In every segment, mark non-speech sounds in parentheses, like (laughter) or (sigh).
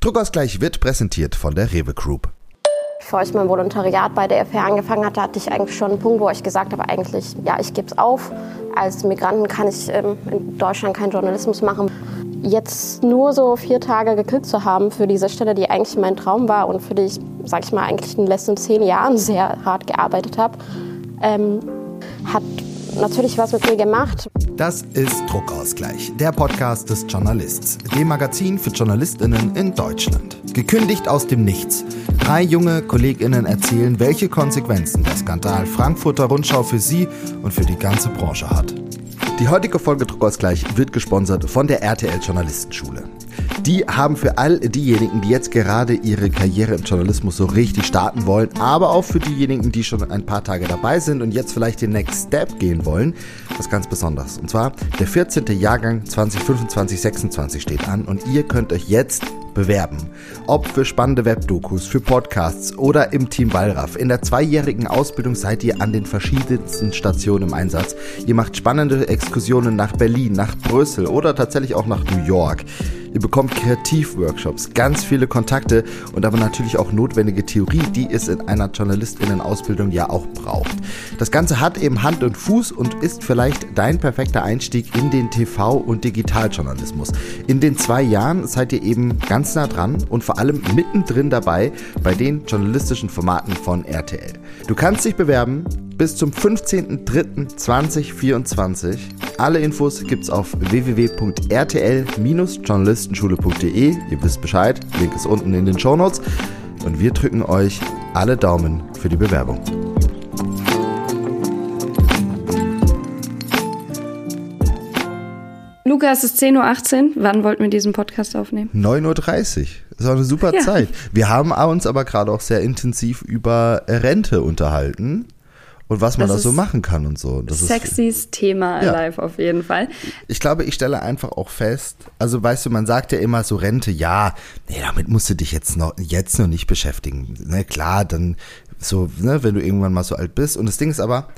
Druckausgleich wird präsentiert von der Rewe Group. Bevor ich mein Volontariat bei der FPR angefangen hatte, hatte ich eigentlich schon einen Punkt, wo ich gesagt habe, eigentlich, ja, ich gebe es auf. Als Migranten kann ich ähm, in Deutschland keinen Journalismus machen. Jetzt nur so vier Tage gekriegt zu haben für diese Stelle, die eigentlich mein Traum war und für die ich, sag ich mal, eigentlich in den letzten zehn Jahren sehr hart gearbeitet habe, ähm, hat natürlich was mit mir gemacht. Das ist Druckausgleich, der Podcast des Journalists, dem Magazin für JournalistInnen in Deutschland. Gekündigt aus dem Nichts. Drei junge KollegInnen erzählen, welche Konsequenzen der Skandal Frankfurter Rundschau für sie und für die ganze Branche hat. Die heutige Folge Druckausgleich wird gesponsert von der RTL Journalistenschule. Die haben für all diejenigen, die jetzt gerade ihre Karriere im Journalismus so richtig starten wollen, aber auch für diejenigen, die schon ein paar Tage dabei sind und jetzt vielleicht den Next Step gehen wollen, was ganz Besonderes. Und zwar der 14. Jahrgang 2025-26 steht an und ihr könnt euch jetzt bewerben. Ob für spannende Webdokus, für Podcasts oder im Team Wallraff. In der zweijährigen Ausbildung seid ihr an den verschiedensten Stationen im Einsatz. Ihr macht spannende Exkursionen nach Berlin, nach Brüssel oder tatsächlich auch nach New York. Ihr bekommt Kreativworkshops, ganz viele Kontakte und aber natürlich auch notwendige Theorie, die es in einer JournalistInnen-Ausbildung ja auch braucht. Das Ganze hat eben Hand und Fuß und ist vielleicht dein perfekter Einstieg in den TV- und Digitaljournalismus. In den zwei Jahren seid ihr eben ganz nah dran und vor allem mittendrin dabei bei den journalistischen Formaten von RTL. Du kannst dich bewerben bis zum 15.03.2024. Alle Infos gibt's auf www.rtl-journalistenschule.de. Ihr wisst Bescheid, Link ist unten in den Shownotes. Und wir drücken euch alle Daumen für die Bewerbung. Luca, es ist 10.18 Uhr. Wann wollten wir diesen Podcast aufnehmen? 9.30 Uhr. Das ist auch eine super ja. Zeit. Wir haben uns aber gerade auch sehr intensiv über Rente unterhalten und was man das da so machen kann und so. Das sexys ist, Thema ja. live auf jeden Fall. Ich glaube, ich stelle einfach auch fest, also weißt du, man sagt ja immer so Rente, ja, nee, damit musst du dich jetzt noch, jetzt noch nicht beschäftigen. Ne, klar, dann so, ne, wenn du irgendwann mal so alt bist. Und das Ding ist aber,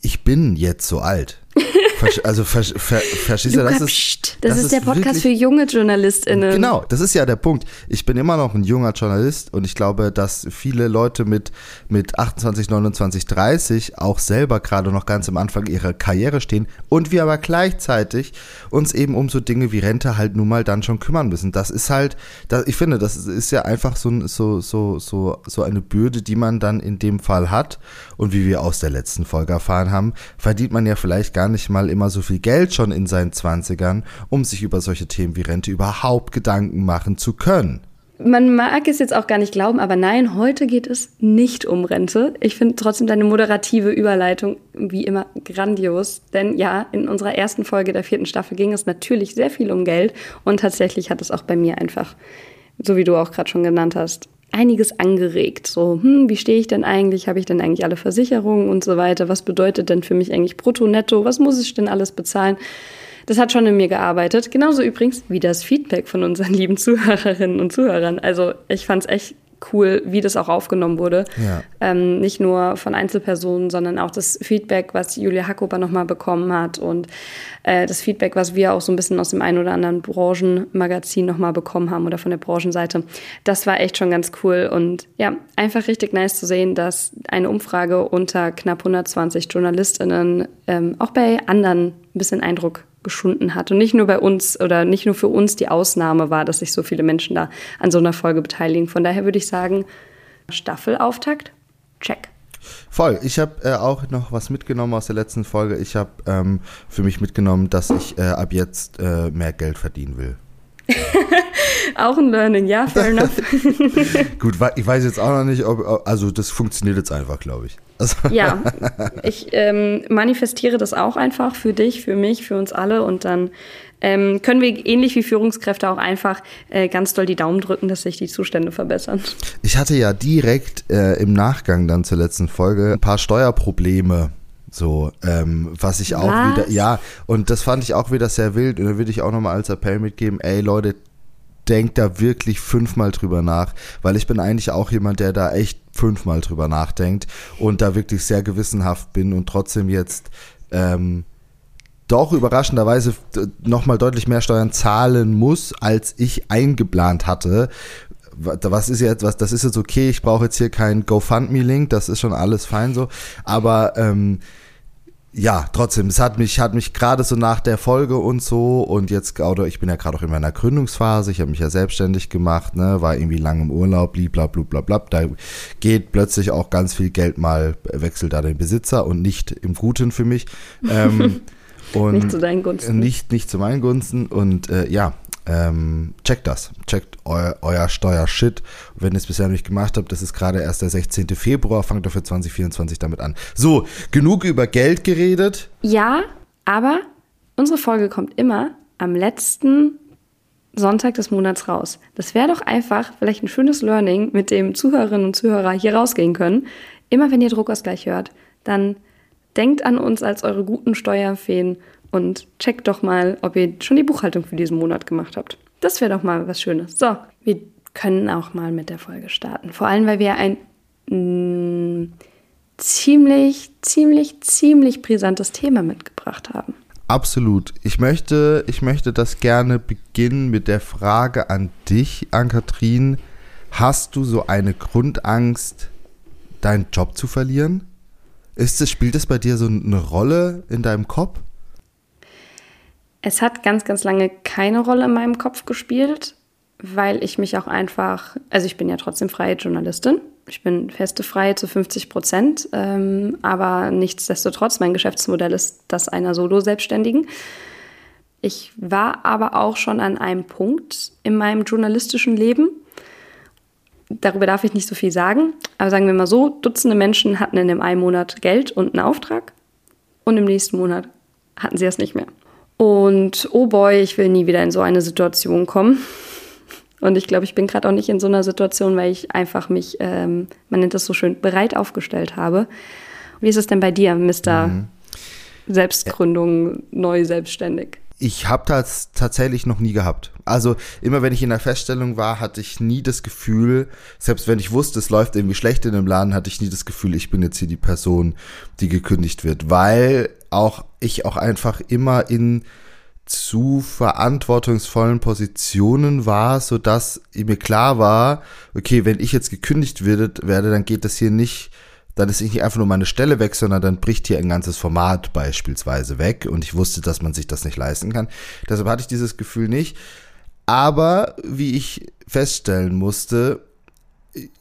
ich bin jetzt so alt. (laughs) Also ver, ver, verstehst du, das ist, das, das ist der Podcast wirklich, für junge JournalistInnen. Genau, das ist ja der Punkt. Ich bin immer noch ein junger Journalist und ich glaube, dass viele Leute mit, mit 28, 29, 30 auch selber gerade noch ganz am Anfang ihrer Karriere stehen und wir aber gleichzeitig uns eben um so Dinge wie Rente halt nun mal dann schon kümmern müssen. Das ist halt, das, ich finde, das ist ja einfach so, so, so, so, so eine Bürde, die man dann in dem Fall hat und wie wir aus der letzten Folge erfahren haben, verdient man ja vielleicht gar nicht mal immer so viel Geld schon in seinen Zwanzigern, um sich über solche Themen wie Rente überhaupt Gedanken machen zu können. Man mag es jetzt auch gar nicht glauben, aber nein, heute geht es nicht um Rente. Ich finde trotzdem deine moderative Überleitung wie immer grandios. Denn ja, in unserer ersten Folge der vierten Staffel ging es natürlich sehr viel um Geld. Und tatsächlich hat es auch bei mir einfach, so wie du auch gerade schon genannt hast, einiges angeregt. So, hm, wie stehe ich denn eigentlich? Habe ich denn eigentlich alle Versicherungen und so weiter? Was bedeutet denn für mich eigentlich brutto, netto? Was muss ich denn alles bezahlen? Das hat schon in mir gearbeitet. Genauso übrigens wie das Feedback von unseren (laughs) lieben Zuhörerinnen und Zuhörern. Also ich fand es echt cool, wie das auch aufgenommen wurde. Ja. Ähm, nicht nur von Einzelpersonen, sondern auch das Feedback, was Julia Hackoper nochmal bekommen hat und äh, das Feedback, was wir auch so ein bisschen aus dem einen oder anderen Branchenmagazin nochmal bekommen haben oder von der Branchenseite. Das war echt schon ganz cool und ja, einfach richtig nice zu sehen, dass eine Umfrage unter knapp 120 JournalistInnen ähm, auch bei anderen ein bisschen Eindruck geschunden hat. Und nicht nur bei uns oder nicht nur für uns die Ausnahme war, dass sich so viele Menschen da an so einer Folge beteiligen. Von daher würde ich sagen, Staffelauftakt, check. Voll. Ich habe äh, auch noch was mitgenommen aus der letzten Folge. Ich habe ähm, für mich mitgenommen, dass ich äh, ab jetzt äh, mehr Geld verdienen will. (laughs) auch ein Learning, ja, fair enough. (laughs) Gut, ich weiß jetzt auch noch nicht, ob, also das funktioniert jetzt einfach, glaube ich. Also ja, (laughs) ich ähm, manifestiere das auch einfach für dich, für mich, für uns alle und dann ähm, können wir ähnlich wie Führungskräfte auch einfach äh, ganz doll die Daumen drücken, dass sich die Zustände verbessern. Ich hatte ja direkt äh, im Nachgang dann zur letzten Folge ein paar Steuerprobleme. So, ähm, was ich auch was? wieder, ja, und das fand ich auch wieder sehr wild. Und da würde ich auch nochmal als Appell mitgeben, ey Leute, denkt da wirklich fünfmal drüber nach, weil ich bin eigentlich auch jemand, der da echt fünfmal drüber nachdenkt und da wirklich sehr gewissenhaft bin und trotzdem jetzt ähm, doch überraschenderweise nochmal deutlich mehr Steuern zahlen muss, als ich eingeplant hatte. Was ist jetzt, was, das ist jetzt okay, ich brauche jetzt hier keinen GoFundMe-Link, das ist schon alles fein so. Aber ähm, ja, trotzdem, es hat mich, hat mich gerade so nach der Folge und so und jetzt, oder ich bin ja gerade auch in meiner Gründungsphase, ich habe mich ja selbstständig gemacht, ne, war irgendwie lang im Urlaub, blablabla, da geht plötzlich auch ganz viel Geld mal, wechselt da den Besitzer und nicht im Guten für mich. Ähm, (laughs) und nicht zu deinen Gunsten. Nicht, nicht zu meinen Gunsten und äh, ja, ähm, checkt das. Checkt eu, euer Steuershit. Wenn ihr es bisher noch nicht gemacht habt, das ist gerade erst der 16. Februar, fangt dafür 2024 damit an. So, genug über Geld geredet. Ja, aber unsere Folge kommt immer am letzten Sonntag des Monats raus. Das wäre doch einfach vielleicht ein schönes Learning, mit dem Zuhörerinnen und Zuhörer hier rausgehen können. Immer wenn ihr Druckausgleich hört, dann denkt an uns als eure guten Steuerfeen und checkt doch mal, ob ihr schon die Buchhaltung für diesen Monat gemacht habt. Das wäre doch mal was Schönes. So, wir können auch mal mit der Folge starten. Vor allem, weil wir ein mm, ziemlich, ziemlich, ziemlich brisantes Thema mitgebracht haben. Absolut. Ich möchte, ich möchte das gerne beginnen mit der Frage an dich, Ann-Kathrin. Hast du so eine Grundangst, deinen Job zu verlieren? Ist es, spielt es bei dir so eine Rolle in deinem Kopf? Es hat ganz, ganz lange keine Rolle in meinem Kopf gespielt, weil ich mich auch einfach, also ich bin ja trotzdem freie Journalistin. Ich bin feste frei zu 50 Prozent, ähm, aber nichtsdestotrotz, mein Geschäftsmodell ist das einer Solo-Selbstständigen. Ich war aber auch schon an einem Punkt in meinem journalistischen Leben, darüber darf ich nicht so viel sagen, aber sagen wir mal so, Dutzende Menschen hatten in dem einen Monat Geld und einen Auftrag und im nächsten Monat hatten sie es nicht mehr. Und oh boy, ich will nie wieder in so eine Situation kommen. Und ich glaube, ich bin gerade auch nicht in so einer Situation, weil ich einfach mich, ähm, man nennt das so schön, bereit aufgestellt habe. Wie ist es denn bei dir, Mr. Mhm. Selbstgründung, neu selbstständig? Ich habe das tatsächlich noch nie gehabt. Also immer wenn ich in der Feststellung war, hatte ich nie das Gefühl, selbst wenn ich wusste, es läuft irgendwie schlecht in dem Laden, hatte ich nie das Gefühl, ich bin jetzt hier die Person, die gekündigt wird, weil auch ich auch einfach immer in zu verantwortungsvollen Positionen war, so dass mir klar war, okay, wenn ich jetzt gekündigt werde, dann geht das hier nicht dann ist nicht einfach nur meine Stelle weg, sondern dann bricht hier ein ganzes Format beispielsweise weg und ich wusste, dass man sich das nicht leisten kann. Deshalb hatte ich dieses Gefühl nicht. Aber wie ich feststellen musste,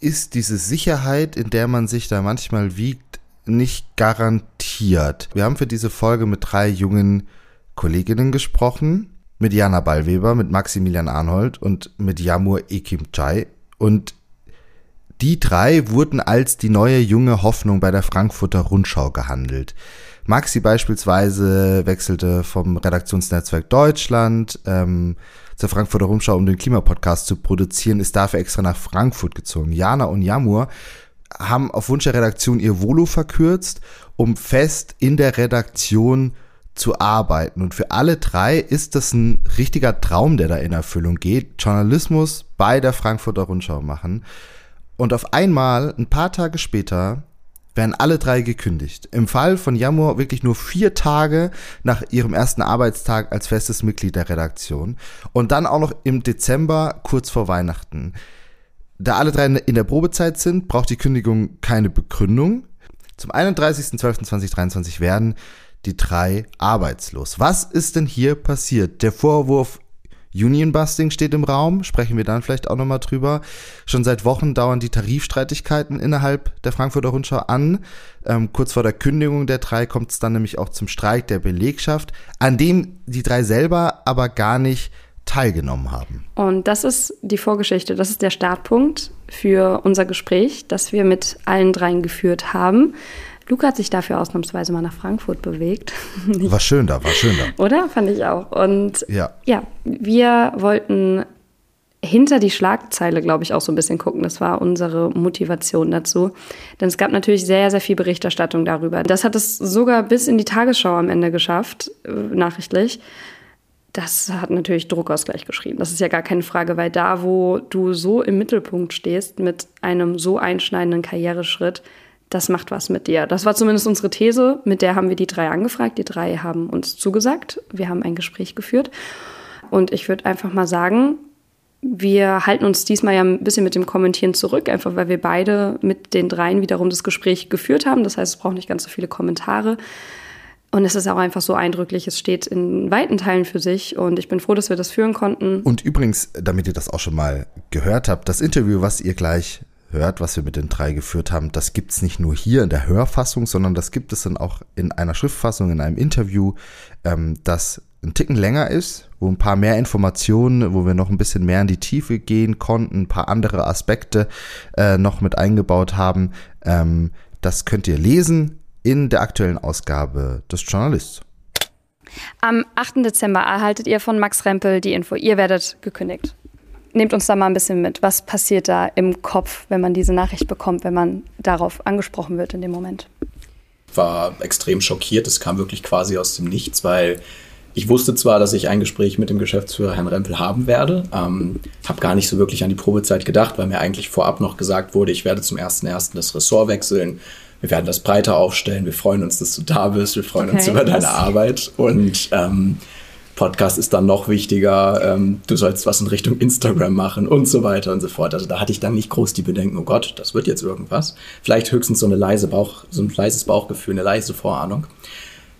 ist diese Sicherheit, in der man sich da manchmal wiegt, nicht garantiert. Wir haben für diese Folge mit drei jungen Kolleginnen gesprochen, mit Jana Ballweber, mit Maximilian Arnold und mit Yamur Ekim Chai. Und die drei wurden als die neue junge Hoffnung bei der Frankfurter Rundschau gehandelt. Maxi beispielsweise wechselte vom Redaktionsnetzwerk Deutschland ähm, zur Frankfurter Rundschau, um den Klimapodcast zu produzieren, ist dafür extra nach Frankfurt gezogen. Jana und Jamur haben auf Wunsch der Redaktion ihr Volo verkürzt, um fest in der Redaktion zu arbeiten. Und für alle drei ist das ein richtiger Traum, der da in Erfüllung geht. Journalismus bei der Frankfurter Rundschau machen. Und auf einmal, ein paar Tage später, werden alle drei gekündigt. Im Fall von Jamur wirklich nur vier Tage nach ihrem ersten Arbeitstag als festes Mitglied der Redaktion. Und dann auch noch im Dezember, kurz vor Weihnachten. Da alle drei in der Probezeit sind, braucht die Kündigung keine Begründung. Zum 31.12.2023 werden die drei arbeitslos. Was ist denn hier passiert? Der Vorwurf Union Busting steht im Raum, sprechen wir dann vielleicht auch nochmal drüber. Schon seit Wochen dauern die Tarifstreitigkeiten innerhalb der Frankfurter Rundschau an. Ähm, kurz vor der Kündigung der drei kommt es dann nämlich auch zum Streik der Belegschaft, an dem die drei selber aber gar nicht teilgenommen haben. Und das ist die Vorgeschichte, das ist der Startpunkt für unser Gespräch, das wir mit allen dreien geführt haben. Luca hat sich dafür ausnahmsweise mal nach Frankfurt bewegt. (laughs) War schön da, war schön da. Oder? Fand ich auch. Und ja, ja wir wollten hinter die Schlagzeile, glaube ich, auch so ein bisschen gucken. Das war unsere Motivation dazu. Denn es gab natürlich sehr, sehr viel Berichterstattung darüber. Das hat es sogar bis in die Tagesschau am Ende geschafft, äh, nachrichtlich. Das hat natürlich Druckausgleich geschrieben. Das ist ja gar keine Frage, weil da, wo du so im Mittelpunkt stehst mit einem so einschneidenden Karriereschritt, das macht was mit dir. Das war zumindest unsere These. Mit der haben wir die drei angefragt. Die drei haben uns zugesagt. Wir haben ein Gespräch geführt. Und ich würde einfach mal sagen, wir halten uns diesmal ja ein bisschen mit dem Kommentieren zurück, einfach weil wir beide mit den dreien wiederum das Gespräch geführt haben. Das heißt, es braucht nicht ganz so viele Kommentare. Und es ist auch einfach so eindrücklich. Es steht in weiten Teilen für sich. Und ich bin froh, dass wir das führen konnten. Und übrigens, damit ihr das auch schon mal gehört habt, das Interview, was ihr gleich hört, was wir mit den drei geführt haben, das gibt es nicht nur hier in der Hörfassung, sondern das gibt es dann auch in einer Schriftfassung, in einem Interview, ähm, das ein Ticken länger ist, wo ein paar mehr Informationen, wo wir noch ein bisschen mehr in die Tiefe gehen konnten, ein paar andere Aspekte äh, noch mit eingebaut haben. Ähm, das könnt ihr lesen in der aktuellen Ausgabe des Journalists. Am 8. Dezember erhaltet ihr von Max Rempel die Info, ihr werdet gekündigt. Nehmt uns da mal ein bisschen mit. Was passiert da im Kopf, wenn man diese Nachricht bekommt, wenn man darauf angesprochen wird in dem Moment? War extrem schockiert. Es kam wirklich quasi aus dem Nichts, weil ich wusste zwar, dass ich ein Gespräch mit dem Geschäftsführer Herrn Rempel haben werde, ähm, habe gar nicht so wirklich an die Probezeit gedacht, weil mir eigentlich vorab noch gesagt wurde, ich werde zum 1.1. das Ressort wechseln. Wir werden das breiter aufstellen. Wir freuen uns, dass du da bist. Wir freuen okay, uns über deine Arbeit. Und ähm, Podcast ist dann noch wichtiger, ähm, du sollst was in Richtung Instagram machen und so weiter und so fort. Also da hatte ich dann nicht groß die Bedenken, oh Gott, das wird jetzt irgendwas. Vielleicht höchstens so eine leise Bauch, so ein leises Bauchgefühl, eine leise Vorahnung.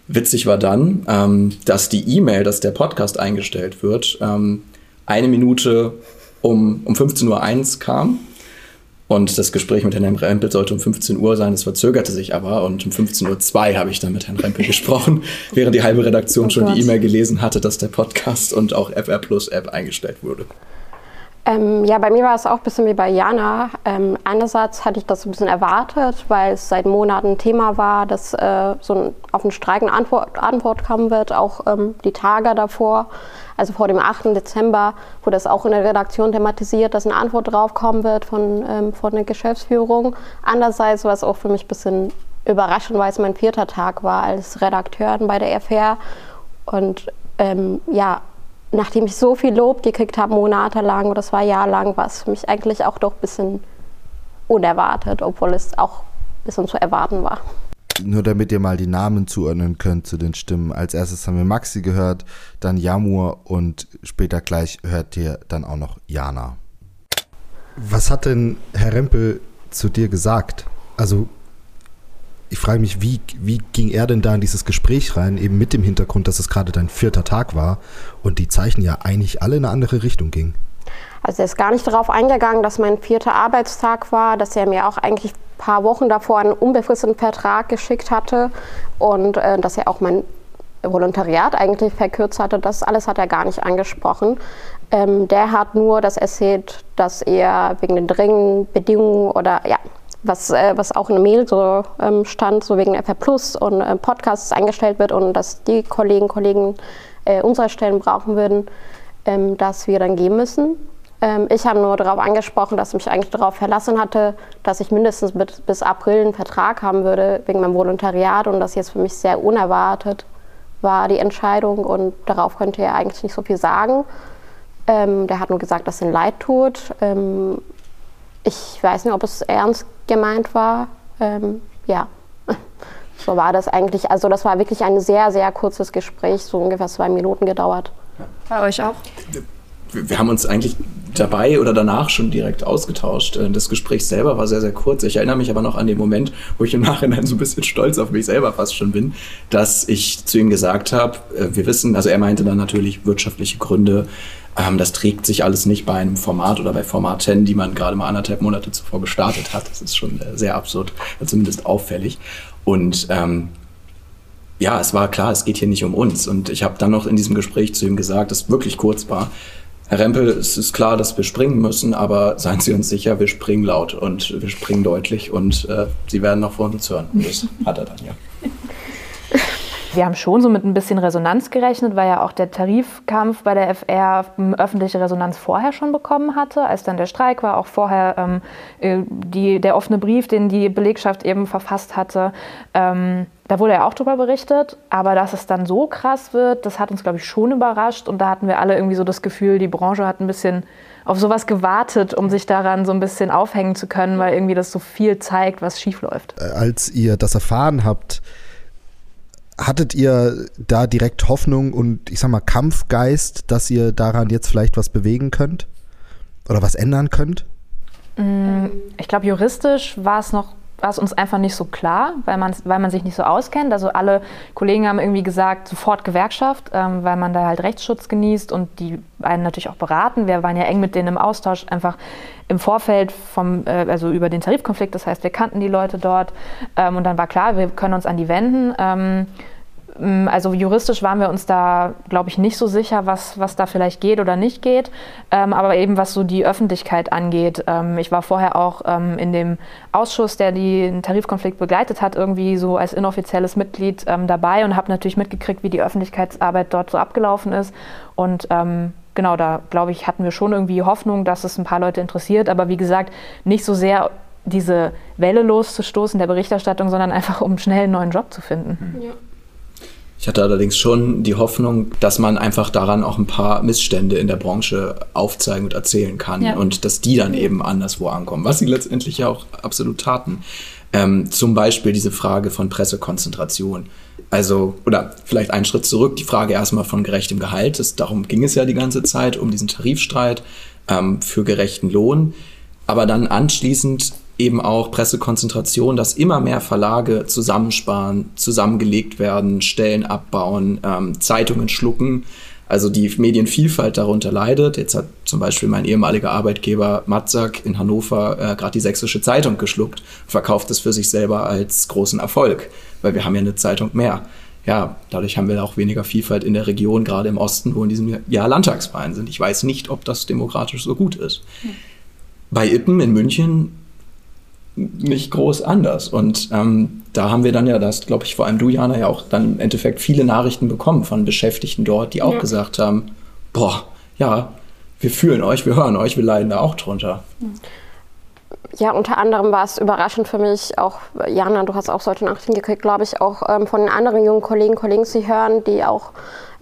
Witzig war dann, ähm, dass die E-Mail, dass der Podcast eingestellt wird, ähm, eine Minute um, um 15.01 Uhr kam und das Gespräch mit Herrn Rempel sollte um 15 Uhr sein, es verzögerte sich aber und um 15.02 Uhr habe ich dann mit Herrn Rempel (laughs) gesprochen, während die halbe Redaktion oh schon die E-Mail gelesen hatte, dass der Podcast und auch FR Plus App eingestellt wurde. Ähm, ja, bei mir war es auch ein bisschen wie bei Jana. Ähm, einerseits hatte ich das ein bisschen erwartet, weil es seit Monaten Thema war, dass äh, so ein, auf einen Streik eine Antwort, Antwort kommen wird, auch ähm, die Tage davor. Also vor dem 8. Dezember wurde das auch in der Redaktion thematisiert, dass eine Antwort drauf kommen wird von, ähm, von der Geschäftsführung. Andererseits war es auch für mich ein bisschen überraschend, weil es mein vierter Tag war als Redakteurin bei der FR. Und ähm, ja, nachdem ich so viel Lob gekriegt habe, monatelang oder zwei Jahre lang, war es für mich eigentlich auch doch ein bisschen unerwartet, obwohl es auch ein bisschen zu erwarten war. Nur damit ihr mal die Namen zuordnen könnt zu den Stimmen. Als erstes haben wir Maxi gehört, dann Jamur und später gleich hört ihr dann auch noch Jana. Was hat denn Herr Rempel zu dir gesagt? Also ich frage mich, wie, wie ging er denn da in dieses Gespräch rein, eben mit dem Hintergrund, dass es gerade dein vierter Tag war und die Zeichen ja eigentlich alle in eine andere Richtung gingen? Also er ist gar nicht darauf eingegangen, dass mein vierter Arbeitstag war, dass er mir auch eigentlich ein paar Wochen davor einen unbefristeten Vertrag geschickt hatte und äh, dass er auch mein Volontariat eigentlich verkürzt hatte. Das alles hat er gar nicht angesprochen. Ähm, der hat nur das erzählt, dass er wegen den dringenden Bedingungen oder ja, was, äh, was auch in der Mail so ähm, stand, so wegen FR Plus und äh, Podcasts eingestellt wird und dass die Kollegen Kollegen äh, unsere Stellen brauchen würden, ähm, dass wir dann gehen müssen. Ähm, ich habe nur darauf angesprochen, dass ich mich eigentlich darauf verlassen hatte, dass ich mindestens mit, bis April einen Vertrag haben würde wegen meinem Volontariat und das jetzt für mich sehr unerwartet war die Entscheidung und darauf könnte er eigentlich nicht so viel sagen. Ähm, der hat nur gesagt, dass es ihm leid tut. Ähm, ich weiß nicht, ob es ernst gemeint war. Ähm, ja, (laughs) so war das eigentlich. Also das war wirklich ein sehr, sehr kurzes Gespräch, so ungefähr zwei Minuten gedauert. Bei euch auch? Wir, haben uns eigentlich dabei oder danach schon direkt ausgetauscht. Äh, das Gespräch selber war sehr, sehr kurz. Ich erinnere mich aber noch an den Moment, wo ich im Nachhinein so ein bisschen stolz auf mich selber fast schon bin, dass ich zu ihm gesagt habe, äh, wir wissen, also er meinte dann natürlich wirtschaftliche Gründe, ähm, das trägt sich alles nicht bei einem Format oder bei Formaten, die man gerade mal anderthalb Monate zuvor gestartet hat. Das ist schon äh, sehr absurd, zumindest auffällig. Und ähm, ja, es war klar, es geht hier nicht um uns. Und ich habe dann noch in diesem Gespräch zu ihm gesagt, das wirklich kurz war, Herr Rempel, es ist klar, dass wir springen müssen, aber seien Sie uns sicher, wir springen laut und wir springen deutlich und äh, Sie werden noch von uns hören. Das hat er dann ja. Wir haben schon so mit ein bisschen Resonanz gerechnet, weil ja auch der Tarifkampf bei der FR öffentliche Resonanz vorher schon bekommen hatte, als dann der Streik war, auch vorher ähm, äh, die, der offene Brief, den die Belegschaft eben verfasst hatte. Ähm, da wurde ja auch drüber berichtet, aber dass es dann so krass wird, das hat uns, glaube ich, schon überrascht. Und da hatten wir alle irgendwie so das Gefühl, die Branche hat ein bisschen auf sowas gewartet, um sich daran so ein bisschen aufhängen zu können, weil irgendwie das so viel zeigt, was schiefläuft. Äh, als ihr das erfahren habt, hattet ihr da direkt Hoffnung und ich sag mal Kampfgeist, dass ihr daran jetzt vielleicht was bewegen könnt? Oder was ändern könnt? Mm, ich glaube, juristisch war es noch war es uns einfach nicht so klar, weil man, weil man sich nicht so auskennt. Also alle Kollegen haben irgendwie gesagt, sofort Gewerkschaft, ähm, weil man da halt Rechtsschutz genießt und die einen natürlich auch beraten. Wir waren ja eng mit denen im Austausch, einfach im Vorfeld vom, äh, also über den Tarifkonflikt. Das heißt, wir kannten die Leute dort ähm, und dann war klar, wir können uns an die wenden. Ähm, also juristisch waren wir uns da, glaube ich, nicht so sicher, was, was da vielleicht geht oder nicht geht. Ähm, aber eben was so die Öffentlichkeit angeht. Ähm, ich war vorher auch ähm, in dem Ausschuss, der den Tarifkonflikt begleitet hat, irgendwie so als inoffizielles Mitglied ähm, dabei und habe natürlich mitgekriegt, wie die Öffentlichkeitsarbeit dort so abgelaufen ist. Und ähm, genau, da glaube ich, hatten wir schon irgendwie Hoffnung, dass es ein paar Leute interessiert. Aber wie gesagt, nicht so sehr diese Welle loszustoßen der Berichterstattung, sondern einfach um schnell einen neuen Job zu finden. Ja. Ich hatte allerdings schon die Hoffnung, dass man einfach daran auch ein paar Missstände in der Branche aufzeigen und erzählen kann ja. und dass die dann eben anderswo ankommen, was sie letztendlich ja auch absolut taten. Ähm, zum Beispiel diese Frage von Pressekonzentration. Also, oder vielleicht einen Schritt zurück, die Frage erstmal von gerechtem Gehalt. Das, darum ging es ja die ganze Zeit, um diesen Tarifstreit ähm, für gerechten Lohn. Aber dann anschließend eben auch Pressekonzentration, dass immer mehr Verlage zusammensparen, zusammengelegt werden, Stellen abbauen, ähm, Zeitungen schlucken. Also die Medienvielfalt darunter leidet. Jetzt hat zum Beispiel mein ehemaliger Arbeitgeber Matzak in Hannover äh, gerade die Sächsische Zeitung geschluckt und verkauft es für sich selber als großen Erfolg, weil wir haben ja eine Zeitung mehr. Ja, dadurch haben wir auch weniger Vielfalt in der Region, gerade im Osten, wo in diesem Jahr Landtagswahlen sind. Ich weiß nicht, ob das demokratisch so gut ist. Hm. Bei Ippen in München nicht groß anders. Und ähm, da haben wir dann ja, das glaube ich vor allem du, Jana, ja auch dann im Endeffekt viele Nachrichten bekommen von Beschäftigten dort, die auch ja. gesagt haben, boah, ja, wir fühlen euch, wir hören euch, wir leiden da auch drunter. Ja, unter anderem war es überraschend für mich, auch Jana, du hast auch solche Nachrichten gekriegt, glaube ich, auch ähm, von den anderen jungen Kollegen, Kollegen zu hören, die auch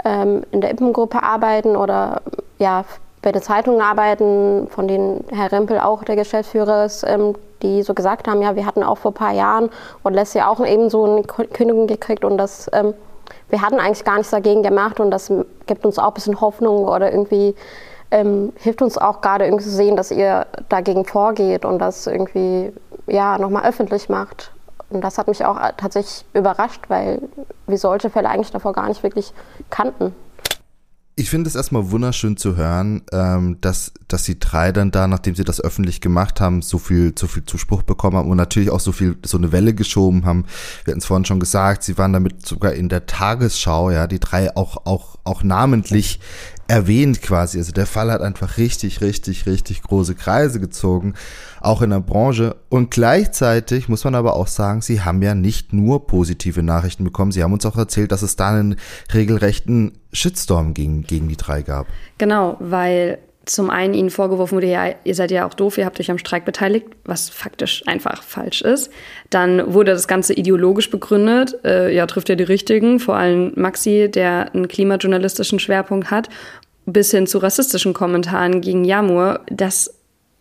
ähm, in der Ippengruppe arbeiten oder ja, bei der Zeitung arbeiten, von denen Herr Rempel auch der Geschäftsführer ist, ähm, die so gesagt haben, ja, wir hatten auch vor ein paar Jahren und Leslie auch eben so eine Kündigung gekriegt und das, ähm, wir hatten eigentlich gar nichts dagegen gemacht und das gibt uns auch ein bisschen Hoffnung oder irgendwie ähm, hilft uns auch gerade irgendwie zu sehen, dass ihr dagegen vorgeht und das irgendwie ja nochmal öffentlich macht. Und das hat mich auch tatsächlich überrascht, weil wir solche Fälle eigentlich davor gar nicht wirklich kannten ich finde es erstmal wunderschön zu hören, ähm, dass, dass die drei dann da, nachdem sie das öffentlich gemacht haben, so viel, so viel Zuspruch bekommen haben und natürlich auch so viel, so eine Welle geschoben haben. Wir hatten es vorhin schon gesagt, sie waren damit sogar in der Tagesschau, ja, die drei auch, auch, auch namentlich erwähnt quasi. Also der Fall hat einfach richtig, richtig, richtig große Kreise gezogen, auch in der Branche. Und gleichzeitig muss man aber auch sagen, sie haben ja nicht nur positive Nachrichten bekommen. Sie haben uns auch erzählt, dass es da einen regelrechten Shitstorm gegen, gegen die drei gab. Genau, weil zum einen ihnen vorgeworfen wurde, ja, ihr seid ja auch doof, ihr habt euch am Streik beteiligt, was faktisch einfach falsch ist. Dann wurde das Ganze ideologisch begründet, äh, ja, trifft ja die Richtigen, vor allem Maxi, der einen klimajournalistischen Schwerpunkt hat, bis hin zu rassistischen Kommentaren gegen Jamur, dass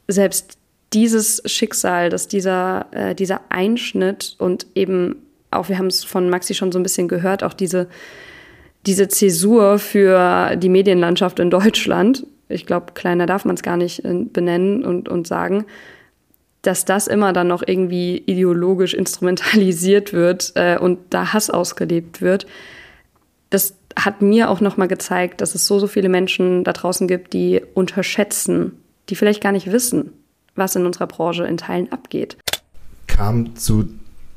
selbst dieses Schicksal, dass dieser, äh, dieser Einschnitt und eben auch, wir haben es von Maxi schon so ein bisschen gehört, auch diese, diese Zäsur für die Medienlandschaft in Deutschland, ich glaube, kleiner darf man es gar nicht äh, benennen und, und sagen, dass das immer dann noch irgendwie ideologisch instrumentalisiert wird äh, und da Hass ausgelebt wird. Das hat mir auch nochmal gezeigt, dass es so, so viele Menschen da draußen gibt, die unterschätzen, die vielleicht gar nicht wissen, was in unserer Branche in Teilen abgeht. Kam zu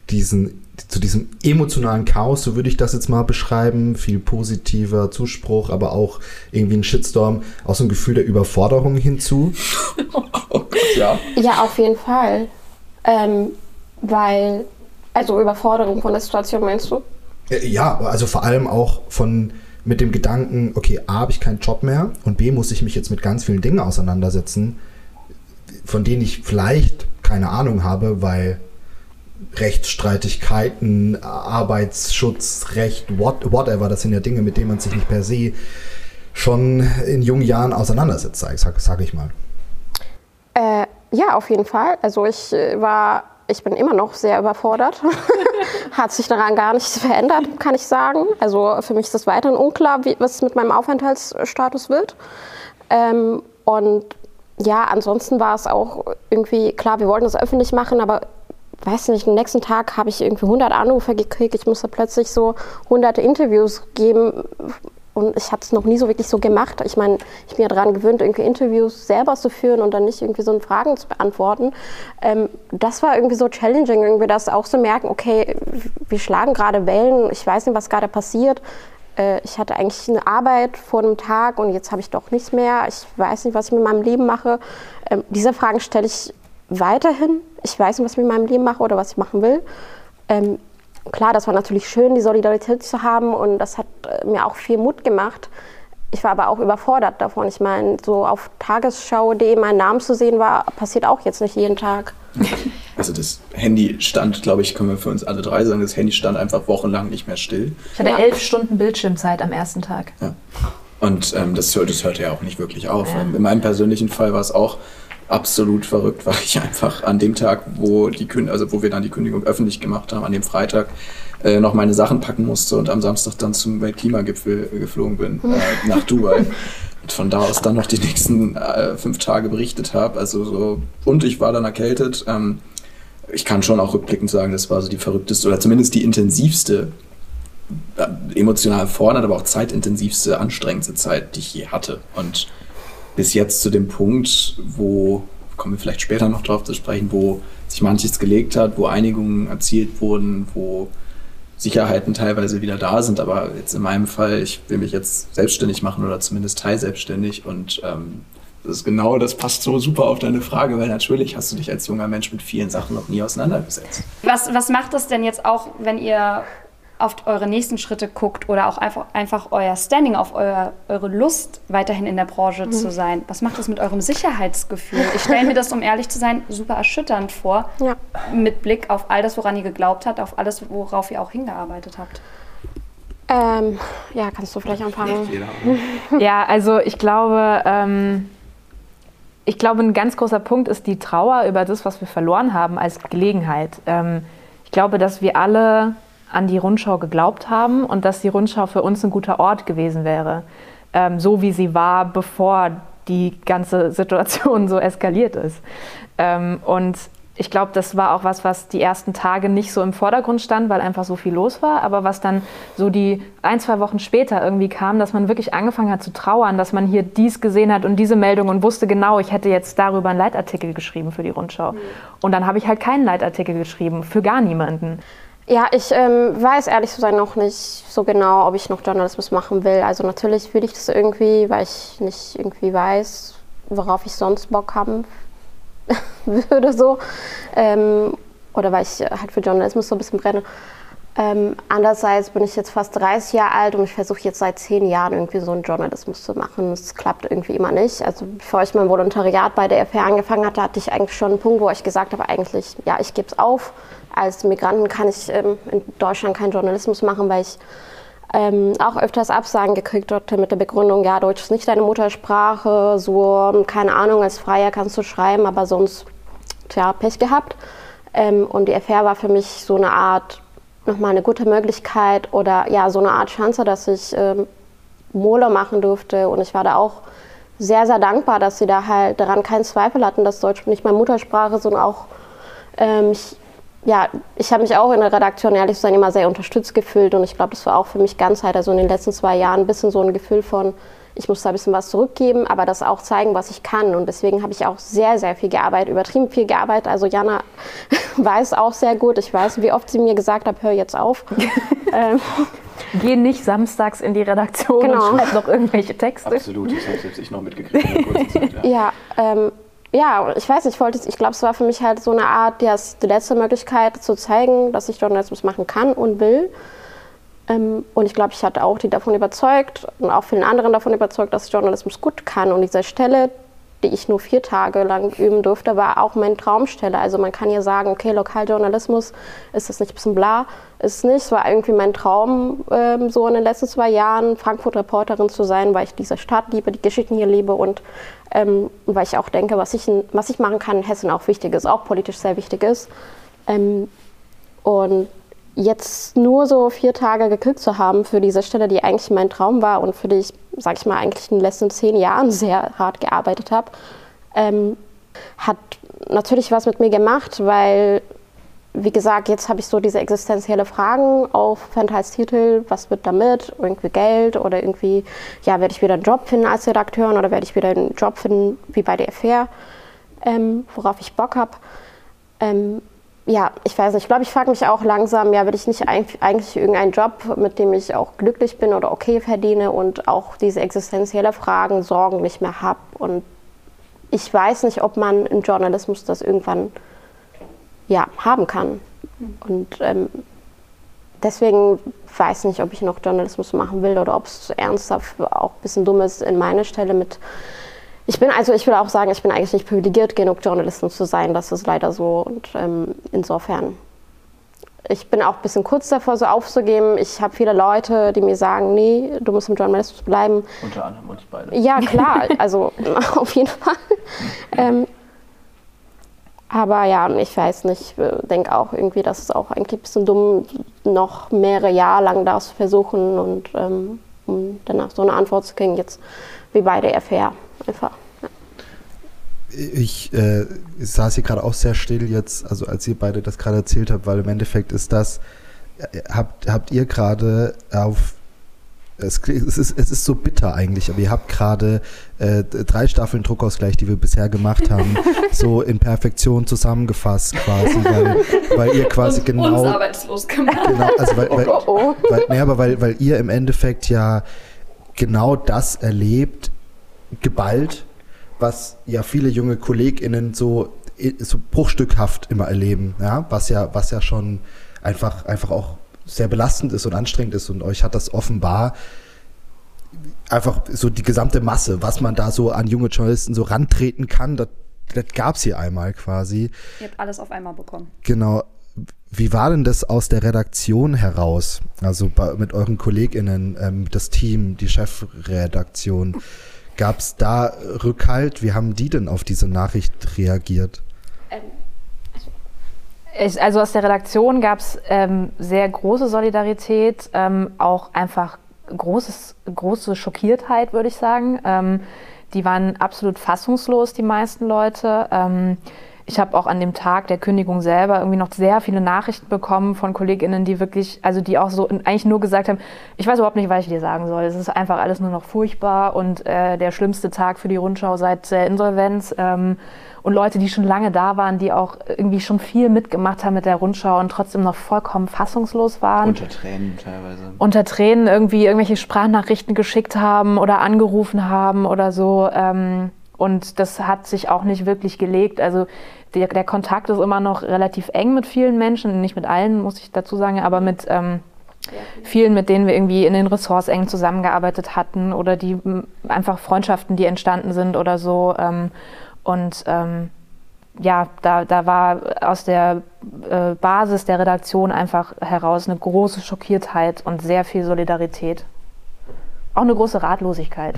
diesen zu diesem emotionalen Chaos, so würde ich das jetzt mal beschreiben, viel positiver Zuspruch, aber auch irgendwie ein Shitstorm, auch so ein Gefühl der Überforderung hinzu. (laughs) oh Gott, ja. Ja, auf jeden Fall. Ähm, weil, also Überforderung von der Situation meinst du? Äh, ja, also vor allem auch von mit dem Gedanken, okay, A, habe ich keinen Job mehr und B, muss ich mich jetzt mit ganz vielen Dingen auseinandersetzen, von denen ich vielleicht keine Ahnung habe, weil Rechtsstreitigkeiten, Arbeitsschutzrecht, what, whatever. Das sind ja Dinge, mit denen man sich nicht per se schon in jungen Jahren auseinandersetzt, sage sag ich mal. Äh, ja, auf jeden Fall. Also ich äh, war, ich bin immer noch sehr überfordert. (laughs) Hat sich daran gar nichts verändert, kann ich sagen. Also für mich ist es weiterhin unklar, wie, was mit meinem Aufenthaltsstatus wird. Ähm, und ja, ansonsten war es auch irgendwie, klar, wir wollten das öffentlich machen, aber weiß nicht, am nächsten Tag habe ich irgendwie 100 Anrufe gekriegt. Ich musste plötzlich so hunderte Interviews geben und ich habe es noch nie so wirklich so gemacht. Ich meine, ich bin ja daran gewöhnt, irgendwie Interviews selber zu führen und dann nicht irgendwie so Fragen zu beantworten. Ähm, das war irgendwie so challenging, irgendwie das auch zu merken, okay, wir schlagen gerade Wellen, ich weiß nicht, was gerade passiert. Äh, ich hatte eigentlich eine Arbeit vor einem Tag und jetzt habe ich doch nichts mehr. Ich weiß nicht, was ich mit meinem Leben mache. Ähm, diese Fragen stelle ich weiterhin. Ich weiß nicht, was ich mit meinem Leben mache oder was ich machen will. Ähm, klar, das war natürlich schön, die Solidarität zu haben und das hat äh, mir auch viel Mut gemacht. Ich war aber auch überfordert davon. Ich meine, so auf Tagesschau.de meinen Namen zu sehen, war, passiert auch jetzt nicht jeden Tag. (laughs) Also das Handy stand, glaube ich, können wir für uns alle drei sagen, das Handy stand einfach wochenlang nicht mehr still. Ich hatte ja. elf Stunden Bildschirmzeit am ersten Tag. Ja. Und ähm, das, das hörte ja auch nicht wirklich auf. Ja. In meinem persönlichen Fall war es auch absolut verrückt, weil ich einfach an dem Tag, wo, die also wo wir dann die Kündigung öffentlich gemacht haben, an dem Freitag, äh, noch meine Sachen packen musste und am Samstag dann zum Weltklimagipfel geflogen bin, äh, (laughs) nach Dubai. Und von da aus dann noch die nächsten äh, fünf Tage berichtet habe. Also so, und ich war dann erkältet. Ähm, ich kann schon auch rückblickend sagen, das war so die verrückteste oder zumindest die intensivste, äh, emotional fordernde, aber auch zeitintensivste, anstrengendste Zeit, die ich je hatte. Und bis jetzt zu dem Punkt, wo, kommen wir vielleicht später noch drauf zu sprechen, wo sich manches gelegt hat, wo Einigungen erzielt wurden, wo Sicherheiten teilweise wieder da sind. Aber jetzt in meinem Fall, ich will mich jetzt selbstständig machen oder zumindest teilselbstständig und ähm, das ist genau, das passt so super auf deine Frage, weil natürlich hast du dich als junger Mensch mit vielen Sachen noch nie auseinandergesetzt. Was, was macht das denn jetzt auch, wenn ihr auf eure nächsten Schritte guckt oder auch einfach, einfach euer Standing, auf euer, eure Lust, weiterhin in der Branche mhm. zu sein. Was macht das mit eurem Sicherheitsgefühl? Ich stelle mir das, um ehrlich zu sein, super erschütternd vor, ja. mit Blick auf all das, woran ihr geglaubt habt, auf alles, worauf ihr auch hingearbeitet habt. Ähm, ja, kannst du vielleicht anfangen? (laughs) ja, also ich glaube, ähm, ich glaube, ein ganz großer Punkt ist die Trauer über das, was wir verloren haben als Gelegenheit. Ähm, ich glaube, dass wir alle an die Rundschau geglaubt haben und dass die Rundschau für uns ein guter Ort gewesen wäre, ähm, so wie sie war, bevor die ganze (laughs) Situation so eskaliert ist. Ähm, und ich glaube, das war auch was, was die ersten Tage nicht so im Vordergrund stand, weil einfach so viel los war, aber was dann so die ein, zwei Wochen später irgendwie kam, dass man wirklich angefangen hat zu trauern, dass man hier dies gesehen hat und diese Meldung und wusste genau, ich hätte jetzt darüber einen Leitartikel geschrieben für die Rundschau. Mhm. Und dann habe ich halt keinen Leitartikel geschrieben, für gar niemanden. Ja, ich ähm, weiß ehrlich zu sein noch nicht so genau, ob ich noch Journalismus machen will. Also natürlich will ich das irgendwie, weil ich nicht irgendwie weiß, worauf ich sonst Bock haben (laughs) würde so. Ähm, oder weil ich halt für Journalismus so ein bisschen brenne. Ähm, andererseits bin ich jetzt fast 30 Jahre alt und ich versuche jetzt seit 10 Jahren irgendwie so einen Journalismus zu machen. Es klappt irgendwie immer nicht. Also bevor ich mein Volontariat bei der FR angefangen hatte, hatte ich eigentlich schon einen Punkt, wo ich gesagt habe, eigentlich, ja, ich gebe es auf als Migranten kann ich ähm, in Deutschland keinen Journalismus machen, weil ich ähm, auch öfters Absagen gekriegt hatte mit der Begründung, ja, Deutsch ist nicht deine Muttersprache, so, keine Ahnung, als Freier kannst du schreiben, aber sonst, tja, Pech gehabt. Ähm, und die FR war für mich so eine Art, nochmal eine gute Möglichkeit oder ja, so eine Art Chance, dass ich ähm, Mole machen durfte. Und ich war da auch sehr, sehr dankbar, dass sie da halt daran keinen Zweifel hatten, dass Deutsch nicht meine Muttersprache, sondern auch ähm, ich ja, ich habe mich auch in der Redaktion, ehrlich gesagt, immer sehr unterstützt gefühlt. Und ich glaube, das war auch für mich Ganzheit, also in den letzten zwei Jahren ein bisschen so ein Gefühl von, ich muss da ein bisschen was zurückgeben, aber das auch zeigen, was ich kann. Und deswegen habe ich auch sehr, sehr viel gearbeitet, übertrieben viel gearbeitet. Also Jana (laughs) weiß auch sehr gut. Ich weiß, wie oft sie mir gesagt hat, hör jetzt auf. (laughs) ähm, Geh nicht samstags in die Redaktion genau. und schreib noch irgendwelche Texte. Absolut, das habe selbst ich noch mitgekriegt Zeit. Ja, ja ähm, ja, ich weiß nicht, ich wollte, ich glaube, es war für mich halt so eine Art, ja, die letzte Möglichkeit zu zeigen, dass ich Journalismus machen kann und will. Ähm, und ich glaube, ich hatte auch die davon überzeugt und auch vielen anderen davon überzeugt, dass ich Journalismus gut kann. Und diese Stelle, die ich nur vier Tage lang üben durfte, war auch meine Traumstelle. Also man kann ja sagen, okay, Lokaljournalismus, ist das nicht ein bisschen bla? Ist es nicht. Es war irgendwie mein Traum, ähm, so in den letzten zwei Jahren Frankfurt-Reporterin zu sein, weil ich diese Stadt liebe, die Geschichten hier liebe und ähm, weil ich auch denke, was ich, was ich machen kann in Hessen auch wichtig ist, auch politisch sehr wichtig ist. Ähm, und jetzt nur so vier Tage gekriegt zu haben für diese Stelle, die eigentlich mein Traum war und für die ich, sag ich mal, eigentlich in den letzten zehn Jahren sehr hart gearbeitet habe, ähm, hat natürlich was mit mir gemacht, weil, wie gesagt, jetzt habe ich so diese existenzielle Fragen auf Titel, was wird damit, irgendwie Geld oder irgendwie, ja, werde ich wieder einen Job finden als Redakteur oder werde ich wieder einen Job finden wie bei der FR, ähm, worauf ich Bock habe. Ähm, ja, ich weiß nicht, ich glaube, ich frage mich auch langsam, ja, will ich nicht eigentlich irgendeinen Job, mit dem ich auch glücklich bin oder okay verdiene und auch diese existenzielle Fragen, Sorgen nicht mehr habe. Und ich weiß nicht, ob man im Journalismus das irgendwann ja, haben kann. Und ähm, deswegen weiß ich nicht, ob ich noch Journalismus machen will oder ob es ernsthaft auch ein bisschen dumm ist, in meine Stelle mit ich bin also, ich will auch sagen, ich bin eigentlich nicht privilegiert genug, Journalistin zu sein. Das ist leider so. Und ähm, insofern, ich bin auch ein bisschen kurz davor, so aufzugeben. Ich habe viele Leute, die mir sagen, nee, du musst im Journalismus bleiben. Unter anderem uns beide. Ja, klar, (laughs) also (laughs) auf jeden Fall. ähm, aber ja, ich weiß nicht, ich denke auch irgendwie, dass es auch eigentlich ein bisschen dumm, noch mehrere Jahre lang das zu versuchen und ähm, um danach so eine Antwort zu kriegen, jetzt wie bei der FR einfach. Ich, äh, saß hier gerade auch sehr still jetzt, also als ihr beide das gerade erzählt habt, weil im Endeffekt ist das, äh, habt, habt ihr gerade auf es, es, ist, es ist so bitter eigentlich, aber ihr habt gerade äh, drei Staffeln Druckausgleich, die wir bisher gemacht haben, (laughs) so in Perfektion zusammengefasst quasi, weil, weil ihr quasi uns, genau. Uns arbeitslos gemacht. Genau, also weil, weil, oh, oh. weil, nee, aber weil, weil ihr im Endeffekt ja genau das erlebt, geballt, was ja viele junge KollegInnen so, so bruchstückhaft immer erleben, ja, was ja, was ja schon einfach, einfach auch sehr belastend ist und anstrengend ist und euch hat das offenbar einfach so die gesamte Masse, was man da so an junge Journalisten so rantreten kann, das, das gab es hier einmal quasi. Ihr habt alles auf einmal bekommen. Genau. Wie war denn das aus der Redaktion heraus? Also bei, mit euren KollegInnen, ähm, das Team, die Chefredaktion. Gab es da Rückhalt? Wie haben die denn auf diese Nachricht reagiert? Ähm, also aus der Redaktion gab es ähm, sehr große Solidarität, ähm, auch einfach großes, große Schockiertheit, würde ich sagen. Ähm, die waren absolut fassungslos, die meisten Leute. Ich habe auch an dem Tag der Kündigung selber irgendwie noch sehr viele Nachrichten bekommen von KollegInnen, die wirklich, also die auch so eigentlich nur gesagt haben, ich weiß überhaupt nicht, was ich dir sagen soll. Es ist einfach alles nur noch furchtbar und äh, der schlimmste Tag für die Rundschau seit der Insolvenz. Ähm, und Leute, die schon lange da waren, die auch irgendwie schon viel mitgemacht haben mit der Rundschau und trotzdem noch vollkommen fassungslos waren. Unter Tränen teilweise. Unter Tränen irgendwie irgendwelche Sprachnachrichten geschickt haben oder angerufen haben oder so. Ähm, und das hat sich auch nicht wirklich gelegt. Also der, der, Kontakt ist immer noch relativ eng mit vielen Menschen, nicht mit allen, muss ich dazu sagen, aber mit ähm, vielen, mit denen wir irgendwie in den Ressorts eng zusammengearbeitet hatten oder die einfach Freundschaften, die entstanden sind oder so. Ähm, und ähm, ja, da, da war aus der äh, Basis der Redaktion einfach heraus eine große Schockiertheit und sehr viel Solidarität. Auch eine große Ratlosigkeit.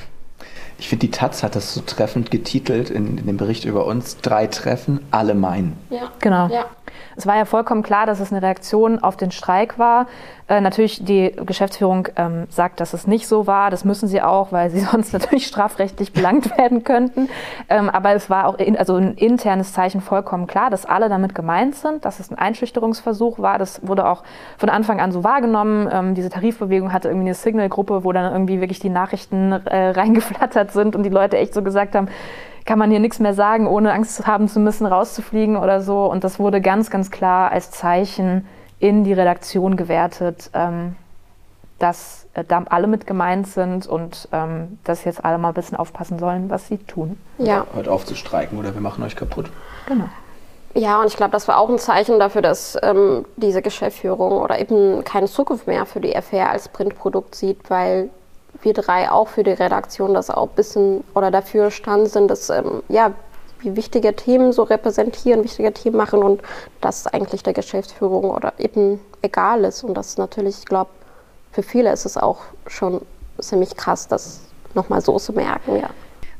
Ich finde, die Taz hat das so treffend getitelt in, in, dem Bericht über uns. Drei Treffen, alle meinen. Ja, genau. Ja. Es war ja vollkommen klar, dass es eine Reaktion auf den Streik war. Äh, natürlich, die Geschäftsführung ähm, sagt, dass es nicht so war. Das müssen sie auch, weil sie (laughs) sonst natürlich strafrechtlich belangt werden könnten. Ähm, aber es war auch in, also ein internes Zeichen vollkommen klar, dass alle damit gemeint sind, dass es ein Einschüchterungsversuch war. Das wurde auch von Anfang an so wahrgenommen. Ähm, diese Tarifbewegung hatte irgendwie eine Signalgruppe, wo dann irgendwie wirklich die Nachrichten äh, reingeflattert sind und die Leute echt so gesagt haben, kann man hier nichts mehr sagen, ohne Angst haben zu müssen, rauszufliegen oder so. Und das wurde ganz, ganz klar als Zeichen in die Redaktion gewertet, ähm, dass äh, da alle mit gemeint sind und ähm, dass jetzt alle mal ein bisschen aufpassen sollen, was sie tun. Ja. Hört auf zu streiken oder wir machen euch kaputt. Genau. Ja, und ich glaube, das war auch ein Zeichen dafür, dass ähm, diese Geschäftsführung oder eben keine Zukunft mehr für die FR als Printprodukt sieht, weil wir drei auch für die Redaktion das auch ein bisschen oder dafür standen sind, dass ähm, ja, wie wichtige Themen so repräsentieren, wichtige Themen machen und das eigentlich der Geschäftsführung oder eben egal ist. Und das natürlich, ich glaube, für viele ist es auch schon ziemlich krass, das nochmal so zu merken, ja.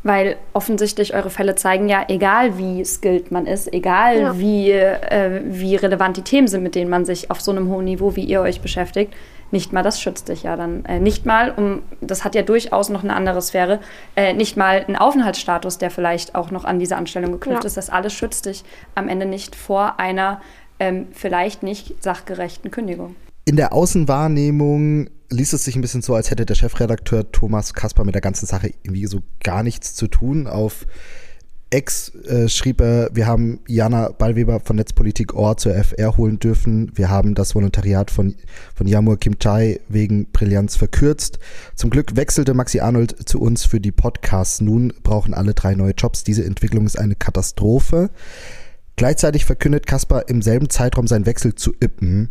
Weil offensichtlich eure Fälle zeigen ja, egal wie skilled man ist, egal ja. wie, äh, wie relevant die Themen sind, mit denen man sich auf so einem hohen Niveau, wie ihr euch beschäftigt, nicht mal das schützt dich ja dann. Äh, nicht mal, um, das hat ja durchaus noch eine andere Sphäre, äh, nicht mal ein Aufenthaltsstatus, der vielleicht auch noch an diese Anstellung geknüpft ja. ist. Das alles schützt dich am Ende nicht vor einer ähm, vielleicht nicht sachgerechten Kündigung. In der Außenwahrnehmung liest es sich ein bisschen so, als hätte der Chefredakteur Thomas Kasper mit der ganzen Sache irgendwie so gar nichts zu tun. Auf Ex äh, schrieb er, wir haben Jana Ballweber von Netzpolitik Ohr zur FR holen dürfen. Wir haben das Volontariat von, von Yamur Kimchai wegen Brillanz verkürzt. Zum Glück wechselte Maxi Arnold zu uns für die Podcasts. Nun brauchen alle drei neue Jobs. Diese Entwicklung ist eine Katastrophe. Gleichzeitig verkündet Kasper im selben Zeitraum seinen Wechsel zu Ippen.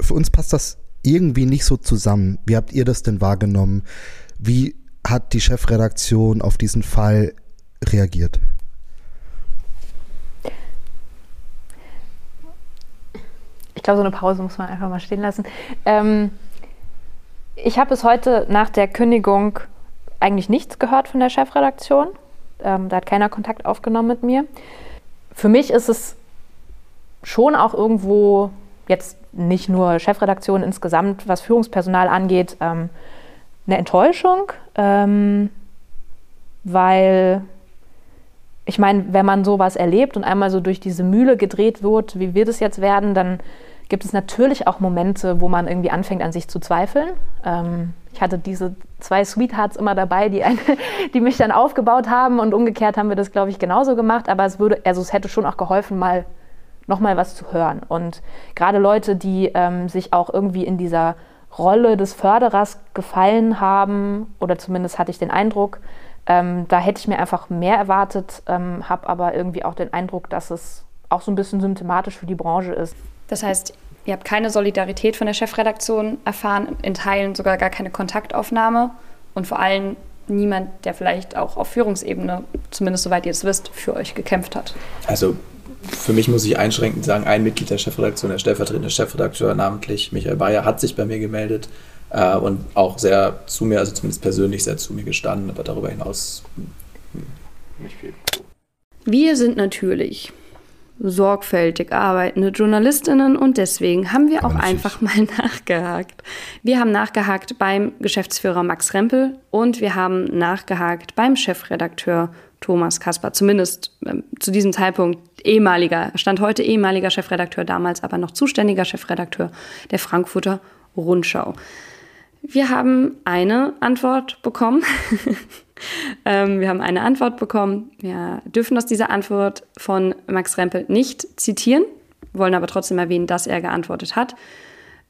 Für uns passt das irgendwie nicht so zusammen. Wie habt ihr das denn wahrgenommen? Wie hat die Chefredaktion auf diesen Fall reagiert? Ich glaube, so eine Pause muss man einfach mal stehen lassen. Ähm, ich habe bis heute nach der Kündigung eigentlich nichts gehört von der Chefredaktion. Ähm, da hat keiner Kontakt aufgenommen mit mir. Für mich ist es schon auch irgendwo jetzt nicht nur Chefredaktion insgesamt, was Führungspersonal angeht, ähm, eine Enttäuschung, ähm, weil ich meine, wenn man sowas erlebt und einmal so durch diese Mühle gedreht wird, wie wir das jetzt werden, dann gibt es natürlich auch Momente, wo man irgendwie anfängt, an sich zu zweifeln. Ähm, ich hatte diese zwei Sweethearts immer dabei, die, eine, (laughs) die mich dann aufgebaut haben und umgekehrt haben wir das, glaube ich, genauso gemacht. Aber es würde, also es hätte schon auch geholfen, mal nochmal was zu hören. Und gerade Leute, die ähm, sich auch irgendwie in dieser Rolle des Förderers gefallen haben, oder zumindest hatte ich den Eindruck, ähm, da hätte ich mir einfach mehr erwartet, ähm, habe aber irgendwie auch den Eindruck, dass es auch so ein bisschen symptomatisch für die Branche ist. Das heißt, ihr habt keine Solidarität von der Chefredaktion erfahren, in Teilen sogar gar keine Kontaktaufnahme und vor allem niemand, der vielleicht auch auf Führungsebene, zumindest soweit ihr es wisst, für euch gekämpft hat. Also für mich muss ich einschränkend sagen, ein Mitglied der Chefredaktion, der stellvertretende Chefredakteur, namentlich Michael Bayer, hat sich bei mir gemeldet äh, und auch sehr zu mir, also zumindest persönlich sehr zu mir gestanden, aber darüber hinaus nicht viel. Wir sind natürlich sorgfältig arbeitende Journalistinnen und deswegen haben wir auch einfach mal (laughs) nachgehakt. Wir haben nachgehakt beim Geschäftsführer Max Rempel und wir haben nachgehakt beim Chefredakteur Thomas Kasper, zumindest ähm, zu diesem Zeitpunkt ehemaliger, stand heute ehemaliger Chefredakteur, damals aber noch zuständiger Chefredakteur der Frankfurter Rundschau. Wir haben eine Antwort bekommen. (laughs) ähm, wir haben eine Antwort bekommen. Wir dürfen aus dieser Antwort von Max Rempel nicht zitieren, wollen aber trotzdem erwähnen, dass er geantwortet hat.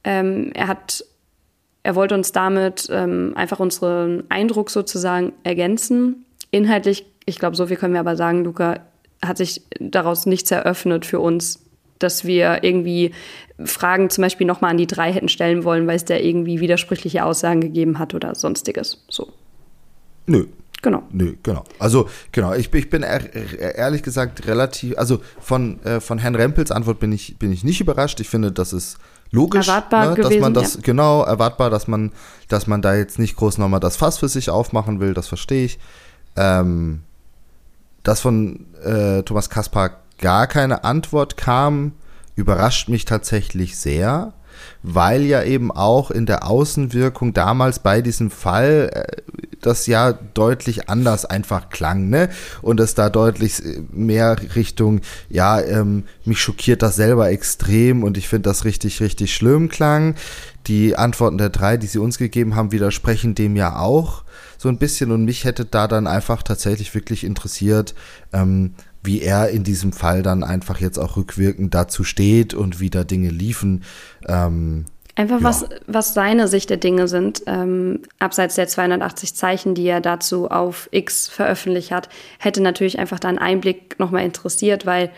Ähm, er hat er wollte uns damit ähm, einfach unseren Eindruck sozusagen ergänzen. Inhaltlich ich glaube, so viel können wir aber sagen, Luca, hat sich daraus nichts eröffnet für uns, dass wir irgendwie Fragen zum Beispiel nochmal an die drei hätten stellen wollen, weil es da irgendwie widersprüchliche Aussagen gegeben hat oder sonstiges. So. Nö. Genau. Nö, genau. Also, genau, ich, ich bin ehrlich gesagt relativ, also von, äh, von Herrn Rempels Antwort bin ich, bin ich nicht überrascht. Ich finde, das ist logisch, erwartbar ne, gewesen, dass man das, ja. genau, erwartbar, dass man, dass man da jetzt nicht groß nochmal das Fass für sich aufmachen will, das verstehe ich. Ähm, dass von äh, Thomas Kaspar gar keine Antwort kam, überrascht mich tatsächlich sehr, weil ja eben auch in der Außenwirkung damals bei diesem Fall äh, das ja deutlich anders einfach klang, ne? Und es da deutlich mehr Richtung, ja, ähm, mich schockiert das selber extrem und ich finde das richtig, richtig schlimm klang. Die Antworten der drei, die sie uns gegeben haben, widersprechen dem ja auch so ein bisschen und mich hätte da dann einfach tatsächlich wirklich interessiert, ähm, wie er in diesem Fall dann einfach jetzt auch rückwirkend dazu steht und wie da Dinge liefen. Ähm, Einfach ja. was, was seine Sicht der Dinge sind, ähm, abseits der 280 Zeichen, die er dazu auf X veröffentlicht hat, hätte natürlich einfach da einen Einblick nochmal interessiert, weil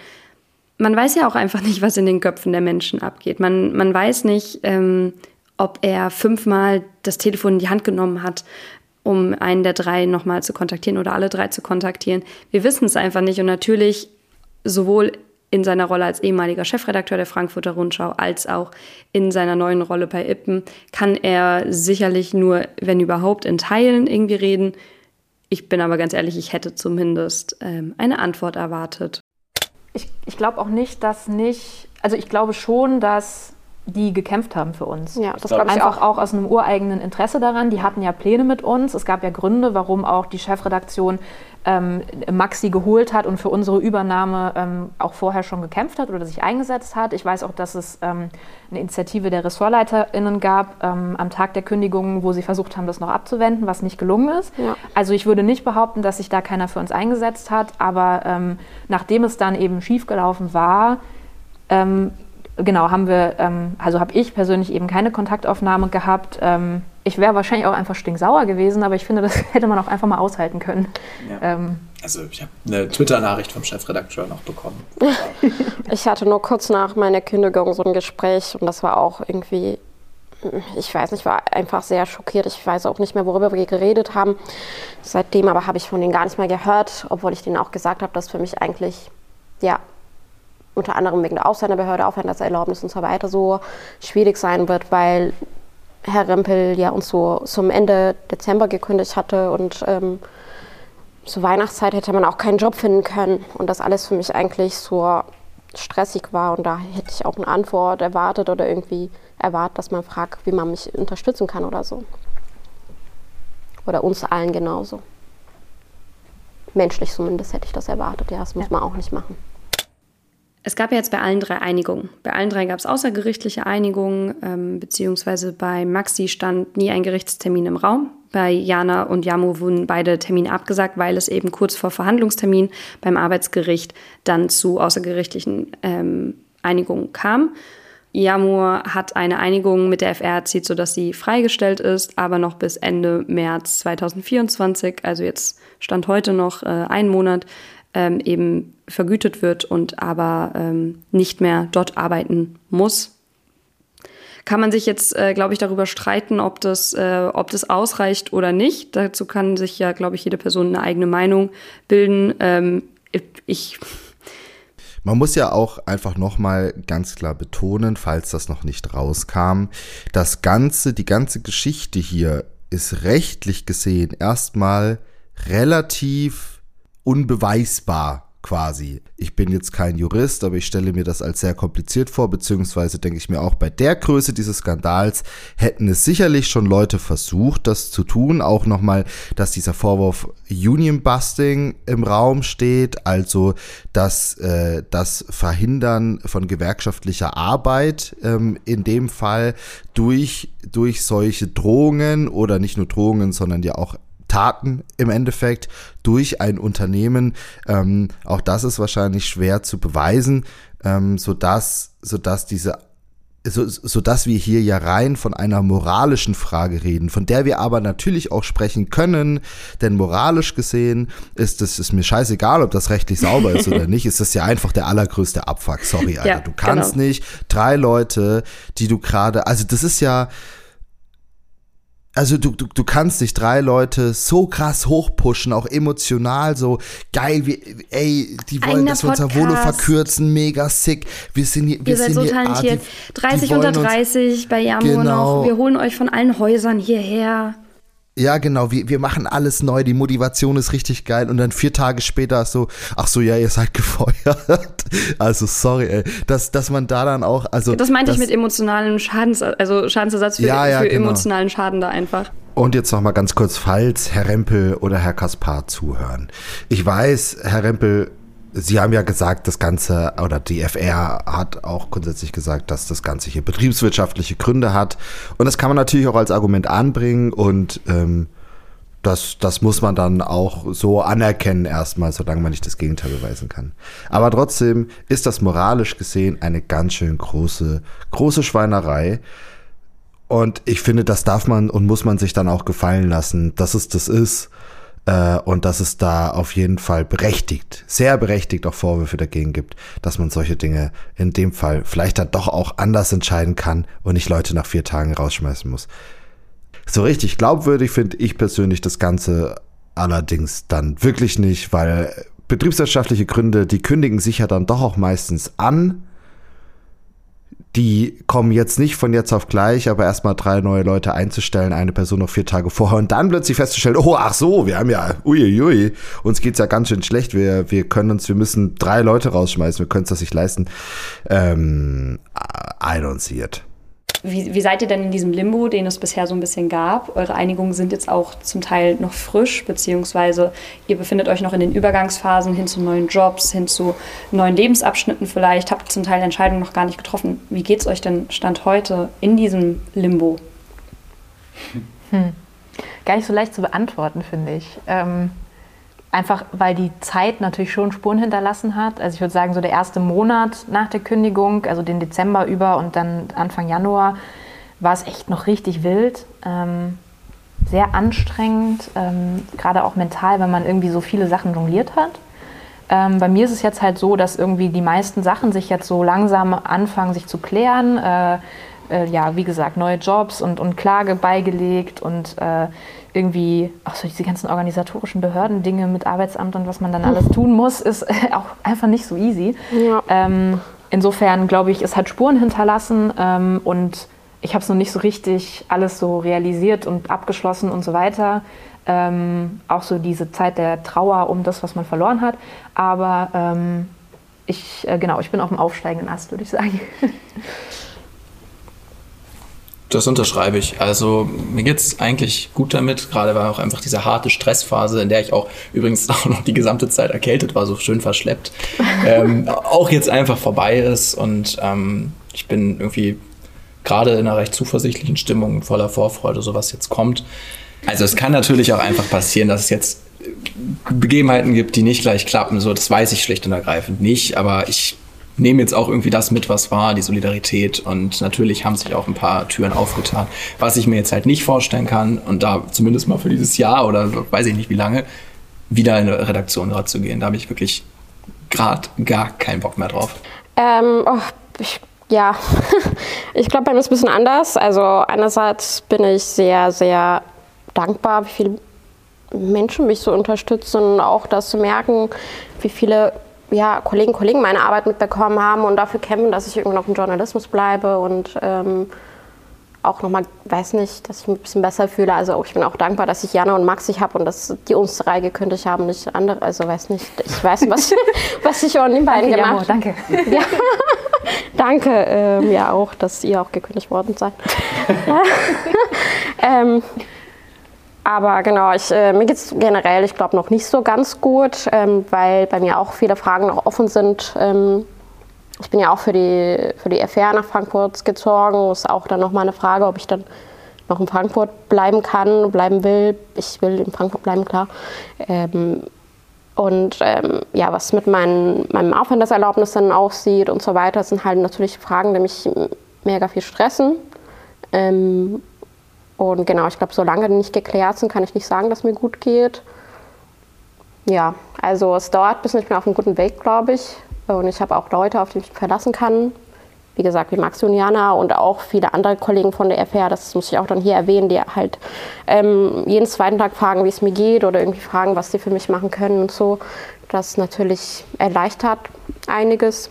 man weiß ja auch einfach nicht, was in den Köpfen der Menschen abgeht. Man, man weiß nicht, ähm, ob er fünfmal das Telefon in die Hand genommen hat, um einen der drei nochmal zu kontaktieren oder alle drei zu kontaktieren. Wir wissen es einfach nicht. Und natürlich sowohl in seiner Rolle als ehemaliger Chefredakteur der Frankfurter Rundschau als auch in seiner neuen Rolle bei Ippen kann er sicherlich nur, wenn überhaupt, in Teilen irgendwie reden. Ich bin aber ganz ehrlich, ich hätte zumindest ähm, eine Antwort erwartet. Ich, ich glaube auch nicht, dass nicht, also ich glaube schon, dass die gekämpft haben für uns. Ja, das glaube ich Einfach auch. auch aus einem ureigenen Interesse daran. Die hatten ja Pläne mit uns. Es gab ja Gründe, warum auch die Chefredaktion ähm, Maxi geholt hat und für unsere Übernahme ähm, auch vorher schon gekämpft hat oder sich eingesetzt hat. Ich weiß auch, dass es ähm, eine Initiative der RessortleiterInnen gab ähm, am Tag der Kündigung, wo sie versucht haben, das noch abzuwenden, was nicht gelungen ist. Ja. Also ich würde nicht behaupten, dass sich da keiner für uns eingesetzt hat, aber ähm, nachdem es dann eben schiefgelaufen war, ähm, genau, haben wir, ähm, also habe ich persönlich eben keine Kontaktaufnahme gehabt. Ähm, ich wäre wahrscheinlich auch einfach stinksauer gewesen, aber ich finde, das (laughs) hätte man auch einfach mal aushalten können. Ja. Ähm, Also ich habe eine Twitter-Nachricht vom Chefredakteur noch bekommen. (laughs) Ich hatte nur kurz nach meiner Kündigung so ein Gespräch und das war auch irgendwie, ich weiß nicht, war einfach sehr schockiert. Ich weiß auch nicht mehr, worüber wir geredet haben. Seitdem aber habe ich von denen gar nicht mehr gehört, obwohl ich denen auch gesagt habe, dass für mich eigentlich, ja, unter anderem wegen der Ausländerbehörde, Aufenthaltserlaubnis und so weiter so schwierig sein wird, weil Herr Rempel ja uns so zum Ende Dezember gekündigt hatte und ähm, zur Weihnachtszeit hätte man auch keinen Job finden können und das alles für mich eigentlich so stressig war und da hätte ich auch eine Antwort erwartet oder irgendwie erwartet, dass man fragt, wie man mich unterstützen kann oder so. Oder uns allen genauso. Menschlich zumindest hätte ich das erwartet, ja, das muss man auch nicht machen. Es gab ja jetzt bei allen drei Einigungen. Bei allen drei gab es außergerichtliche Einigungen, ähm, beziehungsweise bei Maxi stand nie ein Gerichtstermin im Raum. Bei Jana und Jamo wurden beide Termine abgesagt, weil es eben kurz vor Verhandlungstermin beim Arbeitsgericht dann zu außergerichtlichen ähm, Einigungen kam. Jamur hat eine Einigung mit der FR erzielt, sodass sie freigestellt ist, aber noch bis Ende März 2024, also jetzt stand heute noch äh, ein Monat, ähm, eben vergütet wird und aber ähm, nicht mehr dort arbeiten muss. Kann man sich jetzt, äh, glaube ich, darüber streiten, ob das, äh, ob das ausreicht oder nicht. Dazu kann sich ja, glaube ich, jede Person eine eigene Meinung bilden. Ähm, ich Man muss ja auch einfach nochmal ganz klar betonen, falls das noch nicht rauskam, das Ganze, die ganze Geschichte hier ist rechtlich gesehen erstmal relativ unbeweisbar quasi. Ich bin jetzt kein Jurist, aber ich stelle mir das als sehr kompliziert vor, beziehungsweise denke ich mir auch bei der Größe dieses Skandals hätten es sicherlich schon Leute versucht, das zu tun. Auch nochmal, dass dieser Vorwurf Union Busting im Raum steht, also dass äh, das Verhindern von gewerkschaftlicher Arbeit ähm, in dem Fall durch, durch solche Drohungen oder nicht nur Drohungen, sondern ja auch Taten im Endeffekt durch ein Unternehmen. Ähm, auch das ist wahrscheinlich schwer zu beweisen, ähm, sodass, sodass diese so, so dass wir hier ja rein von einer moralischen Frage reden, von der wir aber natürlich auch sprechen können, denn moralisch gesehen ist es ist mir scheißegal, ob das rechtlich sauber ist oder (laughs) nicht, ist das ja einfach der allergrößte Abfuck. Sorry, Alter, Ja, du kannst genau. nicht drei Leute, die du gerade, also das ist ja also du, du, du kannst nicht drei Leute so krass hochpushen, auch emotional so geil, wie, ey, die wollen, Eigener dass wir unser Volo Podcast. verkürzen, mega sick. Wir sind hier, wir Ihr seid sind so hier, ah, talentiert. die- die 30 wollen unter uns- 30 bei Jamur Genau. noch. Wir holen euch von allen Häusern hierher. Ja, genau, wir, wir machen alles neu, die Motivation ist richtig geil und dann vier Tage später so, ach so, ja, ihr seid (laughs) gefeuert. Also sorry, ey, dass, dass man da dann auch, also. Das meinte ich mit emotionalen Schadens, also Schadensersatz für, Ja, ja, für genau. emotionalen Schaden da einfach. Und jetzt noch mal ganz kurz, falls Herr Rempel oder Herr Kaspar zuhören. Ich weiß, Herr Rempel, Sie haben ja gesagt, das Ganze, oder die FR hat auch grundsätzlich gesagt, dass das Ganze hier betriebswirtschaftliche Gründe hat. Und das kann man natürlich auch als Argument anbringen und ähm, das, das muss man dann auch so anerkennen erstmal, solange man nicht das Gegenteil beweisen kann. Aber trotzdem ist das moralisch gesehen eine ganz schön große, große Schweinerei. Und ich finde, das darf man und muss man sich dann auch gefallen lassen, dass es das ist. Äh, und dass es da auf jeden Fall berechtigt, sehr berechtigt auch Vorwürfe dagegen gibt, dass man solche Dinge in dem Fall vielleicht dann doch auch anders entscheiden kann und nicht Leute nach vier Tagen rausschmeißen muss. So richtig glaubwürdig finde ich persönlich das Ganze allerdings dann wirklich nicht, weil betriebswirtschaftliche Gründe, die kündigen sich ja dann doch auch meistens an die kommen jetzt nicht von jetzt auf gleich, aber erstmal drei neue Leute einzustellen, eine Person noch vier Tage vorher und dann plötzlich festzustellen, oh, ach so, wir haben ja, uiuiui, uns geht's ja ganz schön schlecht, wir, wir können uns, wir müssen drei Leute rausschmeißen, wir können es das nicht leisten. Ähm, I don't see it. Wie, wie, seid ihr denn in diesem Limbo, den es bisher so ein bisschen gab? Eure Einigungen sind jetzt auch zum Teil noch frisch, beziehungsweise ihr befindet euch noch in den Übergangsphasen hin zu neuen Jobs, hin zu neuen Lebensabschnitten vielleicht, habt zum Teil Entscheidungen noch gar nicht getroffen. Wie geht es euch denn Stand heute in diesem Limbo? Hm. Gar nicht so leicht zu beantworten, finde ich. Ähm, Einfach weil die Zeit natürlich schon Spuren hinterlassen hat. Also ich würde sagen, so der erste Monat nach der Kündigung, also den Dezember über und dann Anfang Januar, war es echt noch richtig wild. Ähm, sehr anstrengend, ähm, gerade auch mental, weil man irgendwie so viele Sachen jongliert hat. Ähm, bei mir ist es jetzt halt so, dass irgendwie die meisten Sachen sich jetzt so langsam anfangen, sich zu klären. Äh, äh, ja, wie gesagt, neue Jobs und, und Klage beigelegt und äh, irgendwie, auch so diese ganzen organisatorischen Behörden-Dinge mit Arbeitsamt und was man dann alles (laughs) tun muss, ist (laughs) auch einfach nicht so easy. Ja. Ähm, insofern glaube ich, es hat Spuren hinterlassen ähm, und ich habe es noch nicht so richtig alles so realisiert und abgeschlossen und so weiter. Ähm, auch so diese Zeit der Trauer um das, was man verloren hat. Aber ähm, ich, äh, genau, ich bin auf dem aufsteigenden Ast, würde ich sagen. (laughs) Das unterschreibe ich. Also mir geht es eigentlich gut damit. Gerade war auch einfach diese harte Stressphase, in der ich auch übrigens (laughs) auch noch die gesamte Zeit erkältet war, so schön verschleppt, ähm, (laughs) auch jetzt einfach vorbei ist. Und ähm, ich bin irgendwie gerade in einer recht zuversichtlichen Stimmung und voller Vorfreude, so was jetzt kommt. Also es kann natürlich auch einfach passieren, dass es jetzt Begebenheiten gibt, die nicht gleich klappen. So, das weiß ich schlicht und ergreifend nicht. Aber ich nehme jetzt auch irgendwie das mit, was war, die Solidarität. Und natürlich haben sich auch ein paar Türen aufgetan. Was ich mir jetzt halt nicht vorstellen kann, und da zumindest mal für dieses Jahr oder weiß ich nicht wie lange, wieder in eine Redaktion gerade zu gehen. Da habe ich wirklich gerade gar keinen Bock mehr drauf. Ähm, oh, ich, ja, (laughs) ich glaube, bei mir ist ein bisschen anders. Also einerseits bin ich sehr, sehr dankbar, wie viele Menschen mich so unterstützen auch das zu merken, wie viele ja, Kollegen, Kollegen meine Arbeit mitbekommen haben und dafür kämpfen, dass ich irgendwie noch im Journalismus bleibe und ähm, auch nochmal, weiß nicht, dass ich mich ein bisschen besser fühle. Also ich bin auch dankbar, dass ich Jana und Maxi habe und dass die uns drei gekündigt haben, nicht andere. Also weiß nicht, ich weiß, was, was ich (laughs) auch den beiden danke, gemacht habe. Danke. (laughs) Ja. danke, ähm, ja auch, dass ihr auch gekündigt worden seid. (laughs) ähm, aber genau, ich, äh, mir geht es generell, ich glaube, noch nicht so ganz gut, ähm, weil bei mir auch viele Fragen noch offen sind. Ähm, ich bin ja auch für die, für die FR nach Frankfurt gezogen. Ist auch dann noch mal eine Frage, ob ich dann noch in Frankfurt bleiben kann, bleiben will. Ich will in Frankfurt bleiben, klar. Ähm, und ähm, ja, was mit mein, meinem Aufenthaltserlaubnis dann aussieht und so weiter, sind halt natürlich Fragen, die mich mega viel stressen. Ähm, und genau, ich glaube, solange die nicht geklärt sind, kann ich nicht sagen, dass mir gut geht. Ja, also es dauert bisschen, ich bin auf einem guten Weg, glaube ich. Und ich habe auch Leute, auf die ich mich verlassen kann. Wie gesagt, wie Max und Jana und auch viele andere Kollegen von der FR, das muss ich auch dann hier erwähnen, die halt ähm, jeden zweiten Tag fragen, wie es mir geht oder irgendwie fragen, was sie für mich machen können und so. Das natürlich erleichtert einiges.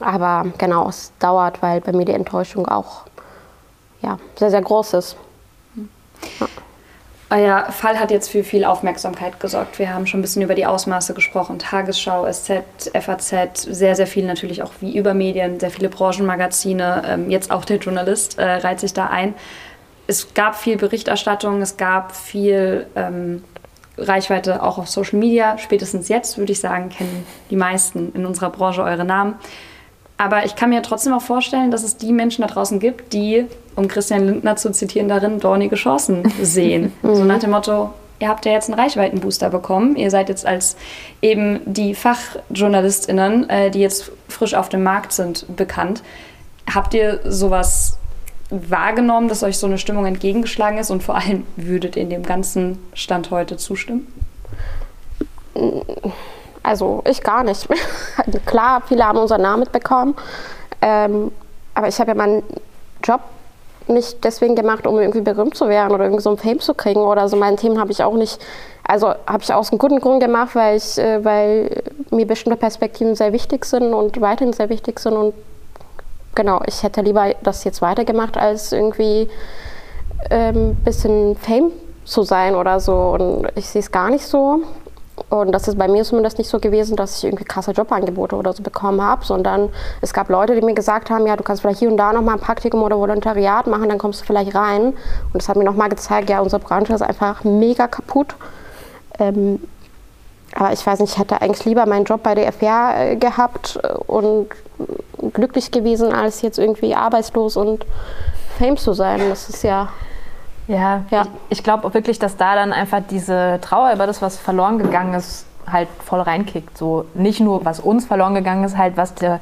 Aber genau, es dauert, weil bei mir die Enttäuschung auch ja, sehr, sehr groß ist. Ja. Euer Fall hat jetzt für viel Aufmerksamkeit gesorgt. Wir haben schon ein bisschen über die Ausmaße gesprochen. Tagesschau, SZ, FAZ, sehr, sehr viel natürlich auch wie über Medien, sehr viele Branchenmagazine. Ähm, jetzt auch der Journalist äh, reiht sich da ein. Es gab viel Berichterstattung, es gab viel ähm, Reichweite auch auf Social Media. Spätestens jetzt, würde ich sagen, kennen die meisten in unserer Branche eure Namen. Aber ich kann mir trotzdem auch vorstellen, dass es die Menschen da draußen gibt, die um Christian Lindner zu zitieren, darin dornige Chancen (laughs) sehen. so mhm. nach dem Motto, ihr habt ja jetzt einen Reichweitenbooster bekommen. Ihr seid jetzt als eben die FachjournalistInnen, äh, die jetzt frisch auf dem Markt sind, bekannt. Habt ihr sowas wahrgenommen, dass euch so eine Stimmung entgegengeschlagen ist und vor allem würdet ihr in dem ganzen Stand heute zustimmen? Also ich gar nicht. (laughs) Klar, viele haben unseren Namen mitbekommen, ähm, aber ich habe ja meinen Job nicht deswegen gemacht, um irgendwie berühmt zu werden oder irgendwie so ein Fame zu kriegen oder so. Meine Themen habe ich auch nicht, also habe ich aus einem guten Grund gemacht, weil ich, äh, weil mir bestimmte Perspektiven sehr wichtig sind und weiterhin sehr wichtig sind und genau, ich hätte lieber das jetzt weitergemacht, als irgendwie ein ähm, bisschen Fame zu sein oder so. Und ich sehe es gar nicht so. Und das ist bei mir zumindest nicht so gewesen, dass ich irgendwie krasse Jobangebote oder so bekommen habe, sondern es gab Leute, die mir gesagt haben, ja, du kannst vielleicht hier und da nochmal ein Praktikum oder Volontariat machen, dann kommst du vielleicht rein. Und das hat mir nochmal gezeigt, ja, unsere Branche ist einfach mega kaputt. Ähm, aber ich weiß nicht, ich hätte eigentlich lieber meinen Job bei der FR äh, gehabt und glücklich gewesen, als jetzt irgendwie arbeitslos und Fame zu sein. Das ist ja ja, ja. ich, ich glaube wirklich, dass da dann einfach diese Trauer über das, was verloren gegangen ist, halt voll reinkickt. So nicht nur, was uns verloren gegangen ist, halt was der,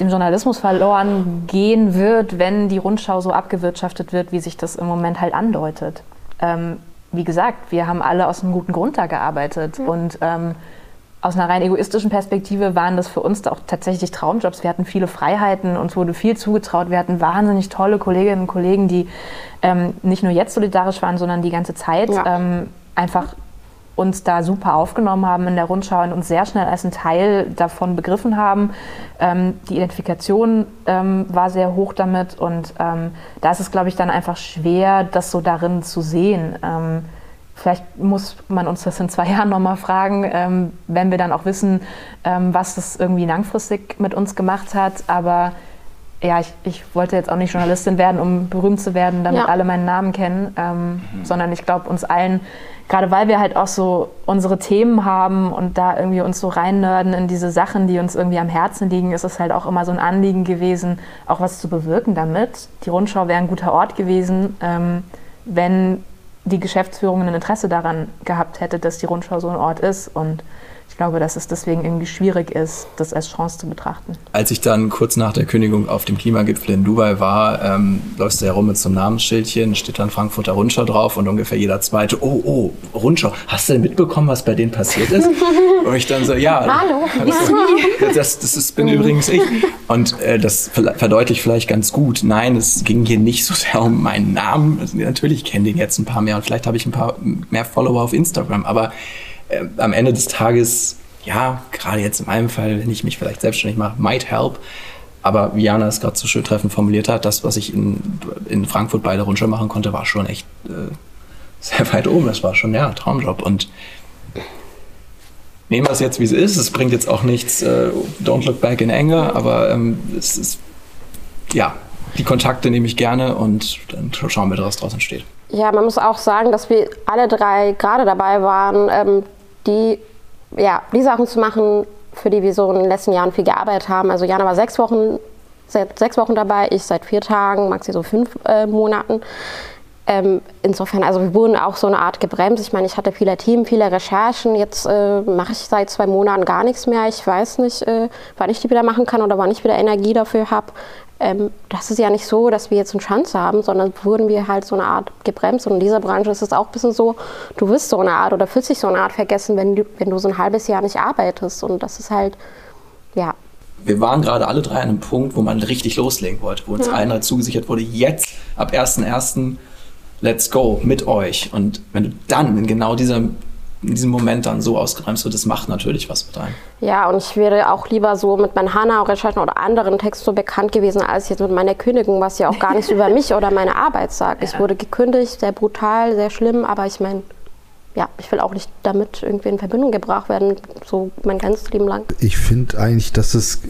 dem Journalismus verloren gehen wird, wenn die Rundschau so abgewirtschaftet wird, wie sich das im Moment halt andeutet. Ähm, wie gesagt, wir haben alle aus einem guten Grund da gearbeitet mhm. und ähm, aus einer rein egoistischen Perspektive waren das für uns auch tatsächlich Traumjobs. Wir hatten viele Freiheiten, uns wurde viel zugetraut. Wir hatten wahnsinnig tolle Kolleginnen und Kollegen, die ähm, nicht nur jetzt solidarisch waren, sondern die ganze Zeit ja. ähm, einfach uns da super aufgenommen haben in der Rundschau und uns sehr schnell als ein Teil davon begriffen haben. Ähm, die Identifikation ähm, war sehr hoch damit und ähm, da ist es, glaube ich, dann einfach schwer, das so darin zu sehen. Vielleicht muss man uns das in zwei (laughs) Jahren nochmal fragen, ähm, wenn wir dann auch wissen, ähm, was das irgendwie langfristig mit uns gemacht hat. Aber ja, ich, ich, wollte jetzt auch nicht Journalistin werden, um berühmt zu werden, damit ja. alle meinen Namen kennen, ähm, mhm. sondern ich glaube uns allen, gerade weil wir halt auch so unsere Themen haben und da irgendwie uns so reinnörden in diese Sachen, die uns irgendwie am Herzen liegen, ist es halt auch immer so ein Anliegen gewesen, auch was zu bewirken damit. Die Rundschau wäre ein guter Ort gewesen, ähm, wenn die Geschäftsführung ein Interesse daran gehabt hätte, dass die Rundschau so ein Ort ist. Und ich glaube, dass es deswegen irgendwie schwierig ist, das als Chance zu betrachten. Als ich dann kurz nach der Kündigung auf dem Klimagipfel in Dubai war, ähm, läufst du herum mit so einem Namensschildchen, steht dann Frankfurter Rundschau drauf und ungefähr jeder zweite, oh, oh, Rundschau, hast du denn mitbekommen, was bei denen passiert ist? (laughs) und ich dann so, ja. Hallo. Das, (laughs) das, das ist, bin übrigens ich. Und äh, das verdeutlicht vielleicht ganz gut. Nein, es ging hier nicht so sehr um meinen Namen. Also, natürlich kennen den jetzt ein paar mehr und vielleicht habe ich ein paar mehr Follower auf Instagram, aber äh, am Ende des Tages, ja, gerade jetzt in meinem Fall, wenn ich mich vielleicht selbstständig mache, might help. Aber wie Jana es gerade so schön treffend formuliert hat, das, was ich in, in Frankfurt bei der Rundschau machen konnte, war schon echt äh, sehr weit oben. Das war schon, ja, Traumjob. Und nehmen wir es jetzt, wie es ist. Es bringt jetzt auch nichts, äh, don't look back in anger, aber ähm, es ist, ja, die Kontakte nehme ich gerne und dann schauen wir, was daraus entsteht. Ja, man muss auch sagen, dass wir alle drei gerade dabei waren, ähm, die, ja, die Sachen zu machen, für die wir so in den letzten Jahren viel gearbeitet haben. Also Jana war sechs Wochen, seit sechs Wochen dabei, ich seit vier Tagen, Maxi so fünf äh, Monaten. Ähm, insofern, also wir wurden auch so eine Art gebremst. Ich meine, ich hatte viele Team, viele Recherchen. Jetzt äh, mache ich seit zwei Monaten gar nichts mehr. Ich weiß nicht, äh, wann ich die wieder machen kann oder wann ich wieder Energie dafür habe ähm, das ist ja nicht so, dass wir jetzt eine Chance haben, sondern wurden wir halt so eine Art gebremst. Und in dieser Branche ist es auch ein bisschen so, du wirst so eine Art oder fühlst dich so eine Art vergessen, wenn du, wenn du so ein halbes Jahr nicht arbeitest. Und das ist halt, ja. Wir waren gerade alle drei an einem Punkt, wo man richtig loslegen wollte, wo uns ja. allen zugesichert wurde, jetzt ab 1.1. let's go mit euch. Und wenn du dann in genau dieser in diesem Moment dann so ausgebremst wird, das macht natürlich was mit einem. Ja, und ich wäre auch lieber so mit meinen Hanau-Recherchen oder anderen Texten so bekannt gewesen, als jetzt mit meiner Kündigung, was ja auch gar nichts über (laughs) mich oder meine Arbeit sagt. Ja. Ich wurde gekündigt, sehr brutal, sehr schlimm, aber ich meine, ja, ich will auch nicht damit irgendwie in Verbindung gebracht werden, so mein ganzes Leben lang. Ich finde eigentlich, dass es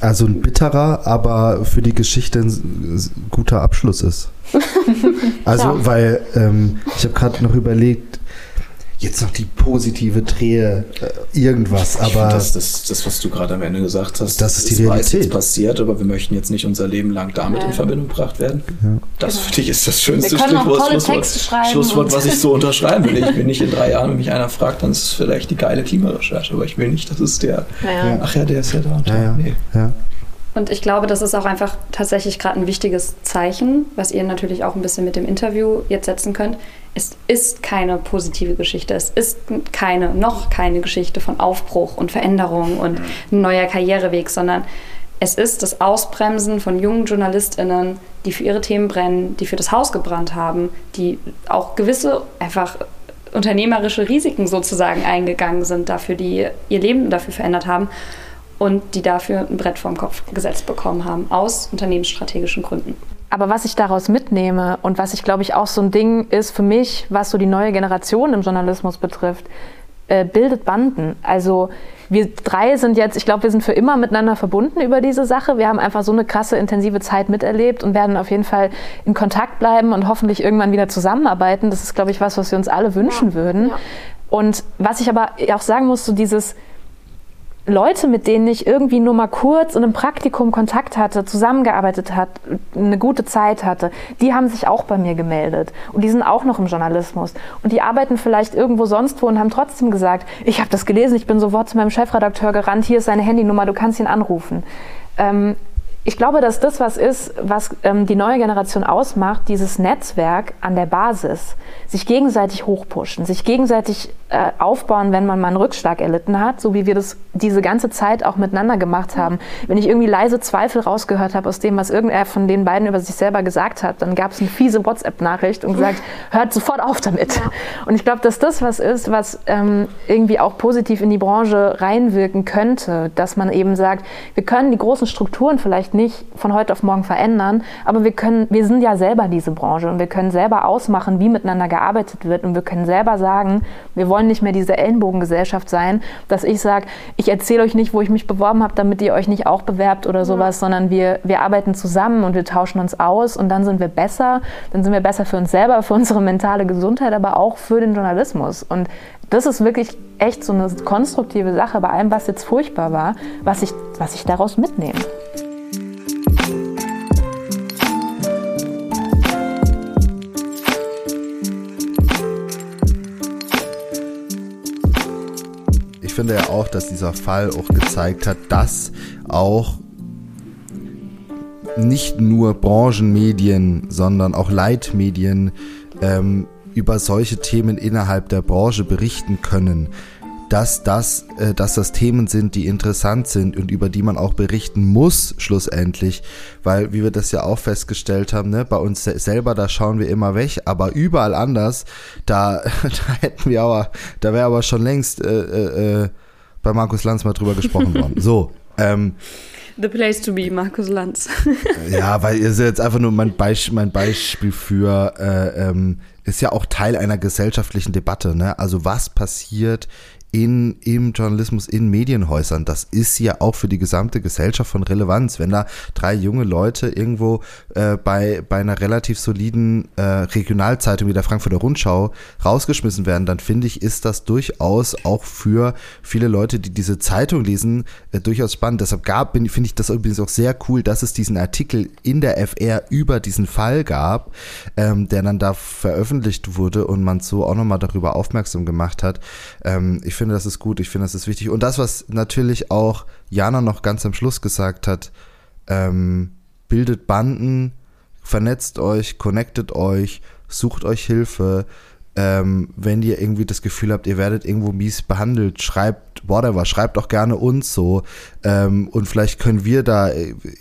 also ein bitterer, aber für die Geschichte ein guter Abschluss ist. (laughs) also, ja. weil ähm, ich habe gerade noch überlegt, jetzt noch die positive Drehe, äh, irgendwas, aber. Das, das, das, was du gerade am Ende gesagt hast, das ist die Realität. jetzt passiert, aber wir möchten jetzt nicht unser Leben lang damit ja. in Verbindung gebracht werden. Ja. Das genau. für dich ist das schönste Stichwort, Schlusswort, Schlusswort was ich so unterschreiben will. Ich will nicht in drei Jahren, wenn mich einer fragt, dann ist es vielleicht die geile Klimarecherche, aber ich will nicht, dass es der, ja. ach ja, der ist ja da. Und da. Nee. Und ich glaube, das ist auch einfach tatsächlich gerade ein wichtiges Zeichen, was ihr natürlich auch ein bisschen mit dem Interview jetzt setzen könnt. Es ist keine positive Geschichte. Es ist keine, noch keine Geschichte von Aufbruch und Veränderung und ein neuer Karriereweg, sondern Es ist das Ausbremsen von jungen JournalistInnen, die für ihre Themen brennen, die für das Haus gebrannt haben, die auch gewisse einfach unternehmerische Risiken sozusagen eingegangen sind, dafür, die ihr Leben dafür verändert haben und die dafür ein Brett vorm Kopf gesetzt bekommen haben, aus unternehmensstrategischen Gründen. Aber was ich daraus mitnehme und was ich glaube ich auch so ein Ding ist für mich, was so die neue Generation im Journalismus betrifft, äh, bildet Banden. Also wir drei sind jetzt, ich glaube, wir sind für immer miteinander verbunden über diese Sache. Wir haben einfach so eine krasse, intensive Zeit miterlebt und werden auf jeden Fall in Kontakt bleiben und hoffentlich irgendwann wieder zusammenarbeiten. Das ist, glaube ich, was, was wir uns alle wünschen ja. würden. Ja. Und was ich aber auch sagen muss, so dieses, Leute, mit denen ich irgendwie nur mal kurz in einem Praktikum Kontakt hatte, zusammengearbeitet hat, eine gute Zeit hatte, die haben sich auch bei mir gemeldet. Und die sind auch noch im Journalismus. Und die arbeiten vielleicht irgendwo sonst wo und haben trotzdem gesagt, ich habe das gelesen, ich bin sofort zu meinem Chefredakteur gerannt, hier ist seine Handynummer, du kannst ihn anrufen. Ähm, ich glaube, dass das was ist, was ähm, die neue Generation ausmacht, dieses Netzwerk an der Basis, sich gegenseitig hochpushen, sich gegenseitig äh, aufbauen, wenn man mal einen Rückschlag erlitten hat, so wie wir das diese ganze Zeit auch miteinander gemacht haben. Wenn ich irgendwie leise Zweifel rausgehört habe aus dem, was irgendwer von den beiden über sich selber gesagt hat, dann gab es eine fiese WhatsApp-Nachricht und gesagt, (laughs) hört sofort auf damit. Ja. Und ich glaube, dass das was ist, was ähm, irgendwie auch positiv in die Branche reinwirken könnte, dass man eben sagt, wir können die großen Strukturen vielleicht nicht von heute auf morgen verändern, aber wir können, wir sind ja selber diese Branche und wir können selber ausmachen, wie miteinander gearbeitet wird und wir können selber sagen, wir wollen nicht mehr diese Ellenbogengesellschaft sein, dass ich sage, ich erzähle euch nicht, wo ich mich beworben habe, damit ihr euch nicht auch bewerbt oder sowas, ja. sondern wir, wir arbeiten zusammen und wir tauschen uns aus und dann sind wir besser, dann sind wir besser für uns selber, für unsere mentale Gesundheit, aber auch für den Journalismus und das ist wirklich echt so eine konstruktive Sache bei allem, was jetzt furchtbar war, was ich, was ich daraus mitnehme. Ich finde ja auch, dass dieser Fall auch gezeigt hat, dass auch nicht nur Branchenmedien, sondern auch Leitmedien ähm, über solche Themen innerhalb der Branche berichten können dass das, äh, dass das Themen sind, die interessant sind und über die man auch berichten muss, schlussendlich. Weil, wie wir das ja auch festgestellt haben, ne, bei uns selber, da schauen wir immer weg, aber überall anders, da, (laughs) da hätten wir aber, da wäre aber schon längst äh, äh, äh, bei Markus Lanz mal drüber gesprochen (laughs) worden. So. Ähm, The place to be, Markus Lanz. (laughs) ja, weil ihr seid jetzt einfach nur mein, Beisp mein Beispiel für, äh, ähm, ist ja auch Teil einer gesellschaftlichen Debatte. Ne? Also was passiert in, im Journalismus, in Medienhäusern. Das ist ja auch für die gesamte Gesellschaft von Relevanz. Wenn da drei junge Leute irgendwo äh, bei, bei einer relativ soliden äh, Regionalzeitung wie der Frankfurter Rundschau rausgeschmissen werden, dann finde ich, ist das durchaus auch für viele Leute, die diese Zeitung lesen, äh, durchaus spannend. Deshalb gab, finde ich das übrigens auch sehr cool, dass es diesen Artikel in der FR über diesen Fall gab, ähm, der dann da veröffentlicht wurde und man so auch nochmal darüber aufmerksam gemacht hat. Ähm, ich finde finde, das ist gut, ich finde, das ist wichtig. Und das, was natürlich auch Jana noch ganz am Schluss gesagt hat, ähm, bildet Banden, vernetzt euch, connectet euch, sucht euch Hilfe. Ähm, wenn ihr irgendwie das Gefühl habt, ihr werdet irgendwo mies behandelt, schreibt whatever, schreibt auch gerne uns so. Ähm, und vielleicht können wir da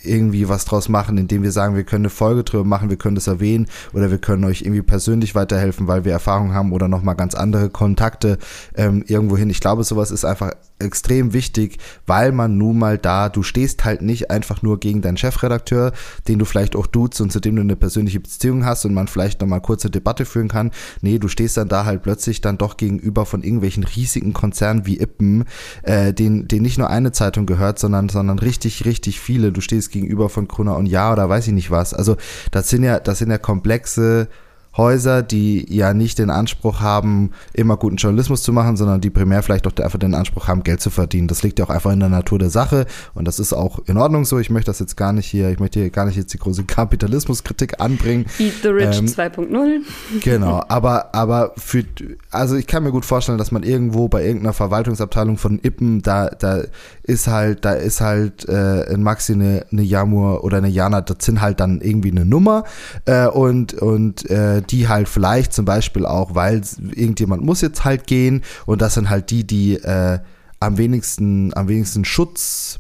irgendwie was draus machen, indem wir sagen, wir können eine Folge drüber machen, wir können das erwähnen oder wir können euch irgendwie persönlich weiterhelfen, weil wir Erfahrung haben oder nochmal ganz andere Kontakte ähm, irgendwo hin. Ich glaube, sowas ist einfach extrem wichtig, weil man nun mal da, du stehst halt nicht einfach nur gegen deinen Chefredakteur, den du vielleicht auch duzt und zu dem du eine persönliche Beziehung hast und man vielleicht nochmal kurze Debatte führen kann. Nee, du stehst dann da halt plötzlich dann doch gegenüber von irgendwelchen riesigen Konzernen wie Ippen, äh, den, den nicht nur eine Zeitung gehört, sondern, sondern richtig, richtig viele. Du stehst gegenüber von Krona und Ja oder weiß ich nicht was. Also das sind ja, das sind ja komplexe Häuser, die ja nicht den Anspruch haben, immer guten Journalismus zu machen, sondern die primär vielleicht auch einfach den Anspruch haben, Geld zu verdienen. Das liegt ja auch einfach in der Natur der Sache und das ist auch in Ordnung so. Ich möchte das jetzt gar nicht hier, ich möchte hier gar nicht jetzt die große Kapitalismuskritik anbringen. Eat the Rich ähm, 2.0. (laughs) Genau, aber, aber für, also ich kann mir gut vorstellen, dass man irgendwo bei irgendeiner Verwaltungsabteilung von Ippen, da, da ist halt, da ist halt äh, ein Maxi, eine, eine Jamur oder eine Jana, das sind halt dann irgendwie eine Nummer äh, und, und äh, die halt vielleicht zum Beispiel auch, weil irgendjemand muss jetzt halt gehen und das sind halt die, die äh, am wenigsten, am wenigsten Schutz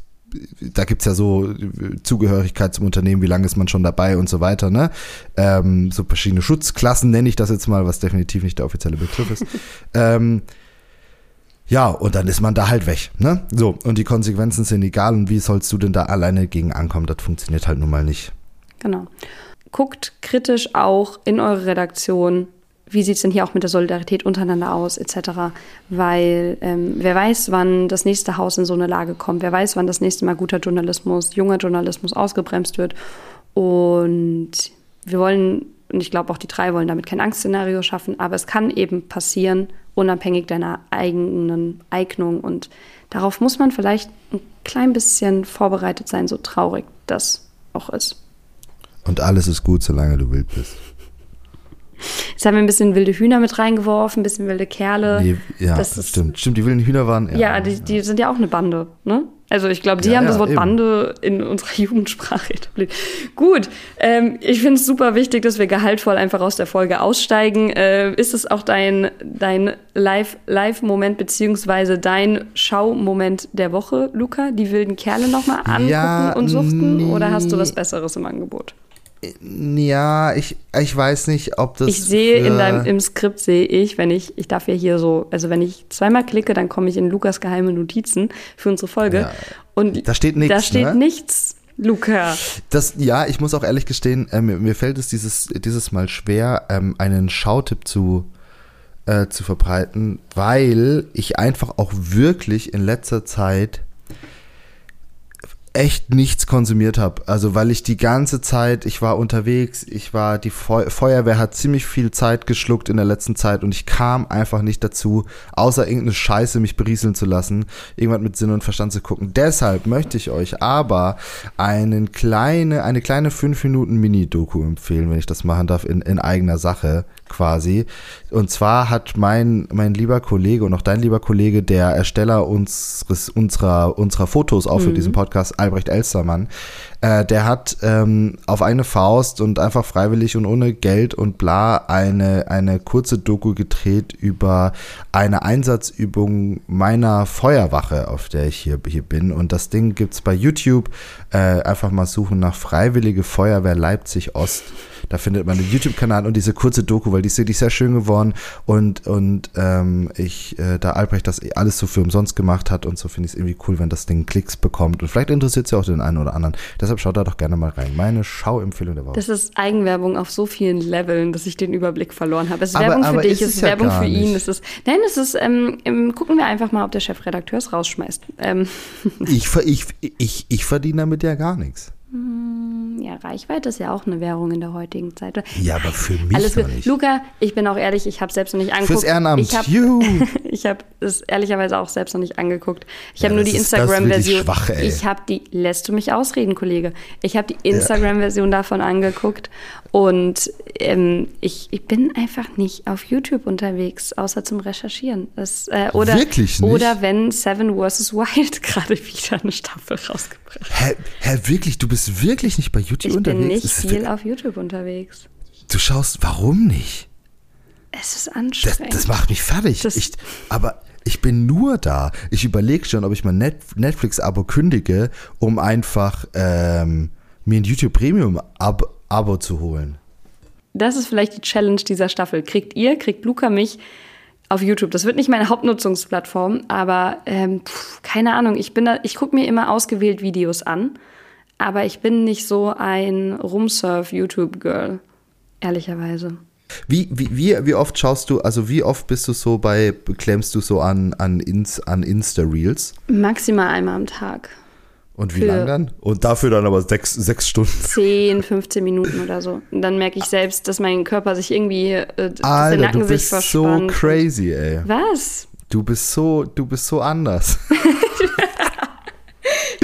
da gibt's ja so äh, Zugehörigkeit zum Unternehmen, wie lange ist man schon dabei und so weiter, ne? Ähm, so verschiedene Schutzklassen nenne ich das jetzt mal, was definitiv nicht der offizielle Begriff ist. (laughs) ähm, ja, und dann ist man da halt weg, ne? So, und die Konsequenzen sind egal und wie sollst du denn da alleine gegen ankommen? Das funktioniert halt nun mal nicht. Genau. Guckt kritisch auch in eure Redaktion, wie sieht es denn hier auch mit der Solidarität untereinander aus, etc. Weil ähm, wer weiß, wann das nächste Haus in so eine Lage kommt, wer weiß, wann das nächste Mal guter Journalismus, junger Journalismus ausgebremst wird. Und wir wollen, und ich glaube auch die drei wollen damit kein Angstszenario schaffen, aber es kann eben passieren, unabhängig deiner eigenen Eignung. Und darauf muss man vielleicht ein klein bisschen vorbereitet sein, so traurig das auch ist. Und alles ist gut, solange du wild bist. Jetzt haben wir ein bisschen wilde Hühner mit reingeworfen, ein bisschen wilde Kerle. Nee, ja, Das ist- stimmt. Stimmt, die wilden Hühner waren. Ja, die, die sind ja auch eine Bande, ne? Also ich glaube, die Ja, haben das ja, Wort eben. Bande in unserer (laughs) Jugendsprache etabliert. Gut, ähm, ich finde es super wichtig, dass wir gehaltvoll einfach aus der Folge aussteigen. Äh, ist es auch dein, dein Live- Live-Moment beziehungsweise dein Schaumoment der Woche, Luca? Die wilden Kerle nochmal angucken Ja, und suchten? Oder hast du was Besseres im Angebot? Ja, ich, ich weiß nicht, ob das. Ich sehe in deinem, im Skript sehe ich, wenn ich, ich darf ja hier so, also wenn ich zweimal klicke, dann komme ich in Lukas geheime Notizen für unsere Folge. Ja, und da steht nichts, Da steht ne? nichts, Luca. Das, ja, ich muss auch ehrlich gestehen, äh, mir, mir fällt es dieses, dieses Mal schwer, ähm, einen Schautipp zu, äh, zu verbreiten, weil ich einfach auch wirklich in letzter Zeit echt nichts konsumiert habe. Also weil ich die ganze Zeit, ich war unterwegs, ich war, die Feu Feuerwehr hat ziemlich viel Zeit geschluckt in der letzten Zeit und ich kam einfach nicht dazu, außer irgendeine Scheiße mich berieseln zu lassen, irgendwas mit Sinn und Verstand zu gucken. Deshalb möchte ich euch aber einen kleine, eine kleine 5 Minuten Mini-Doku empfehlen, wenn ich das machen darf, in, in eigener Sache quasi. Und zwar hat mein, mein lieber Kollege und auch dein lieber Kollege, der Ersteller unseres, unserer, unserer Fotos auch für diesen Podcast, Albrecht Elstermann, äh, der hat ähm, auf eine Faust und einfach freiwillig und ohne Geld und bla eine, eine kurze Doku gedreht über eine Einsatzübung meiner Feuerwache, auf der ich hier, hier bin. Und das Ding gibt's bei YouTube. Äh, einfach mal suchen nach Freiwillige Feuerwehr Leipzig Ost. Da findet man den YouTube-Kanal und diese kurze Doku, weil die ist wirklich sehr schön geworden und, und ähm, ich, äh, da Albrecht das alles so für umsonst gemacht hat und so finde ich es irgendwie cool, wenn das Ding Klicks bekommt und vielleicht interessiert es ja auch den einen oder anderen. Deshalb schaut da doch gerne mal rein. Meine Schauempfehlung der Woche. Das ist Eigenwerbung auf so vielen Leveln, dass ich den Überblick verloren habe. Es ist Aber- Werbung für aber dich, ist es ist Werbung für ihn. nicht. Es ist, nein, es ist, ähm, ähm, gucken wir einfach mal, ob der Chefredakteur es rausschmeißt. Ähm, ich, ich, ich, ich verdiene damit ja gar nichts. Ja, Reichweite ist ja auch eine Währung in der heutigen Zeit. Ja, aber für mich Alles gut. nicht. Luca, ich bin auch ehrlich, ich habe selbst noch nicht angeguckt. Fürs Ehrenamt. Ich habe (laughs) hab es ehrlicherweise auch selbst noch nicht angeguckt. Ich Ja, habe nur die Instagram-Version. Ich habe die, lässt du mich ausreden, Kollege? Ich habe die Instagram-Version davon angeguckt und ähm, ich, ich bin einfach nicht auf YouTube unterwegs, außer zum Recherchieren. Das, äh, oder, Wirklich nicht? Oder wenn Seven vs. Wild (laughs) gerade wieder eine Staffel rausgebracht hat. Hä, hä, wirklich? Du bist wirklich nicht bei YouTube Ich unterwegs? bin nicht Ist das viel auf YouTube unterwegs. Du schaust, warum nicht? Es ist Das, anstrengend. das macht mich fertig. Das- ich, aber ich bin nur da. Ich überlege schon, ob ich mein Net Netflix-Abo kündige, um einfach ähm, mir ein YouTube Premium-Abo zu holen. Das ist vielleicht die Challenge dieser Staffel. Kriegt ihr, kriegt Luca mich auf YouTube. Das wird nicht meine Hauptnutzungsplattform, aber ähm, pf, keine Ahnung. Ich bin da, ich gucke mir immer ausgewählt Videos an, aber ich bin nicht so ein Rumsurf-YouTube-Girl, ehrlicherweise. Wie, wie, wie, wie oft schaust du, also wie oft bist du so bei, klemmst du so an, an, Ins, an Insta-Reels? Maximal einmal am Tag. Und wie Für- lang dann? Und dafür dann aber sechs, sechs Stunden. 10, 15 (laughs) Minuten oder so. Und dann merke ich selbst, dass mein Körper sich irgendwie, äh, Alter, Nacken du sich bist so crazy, ey. Was? Du bist so, du bist so anders. (laughs)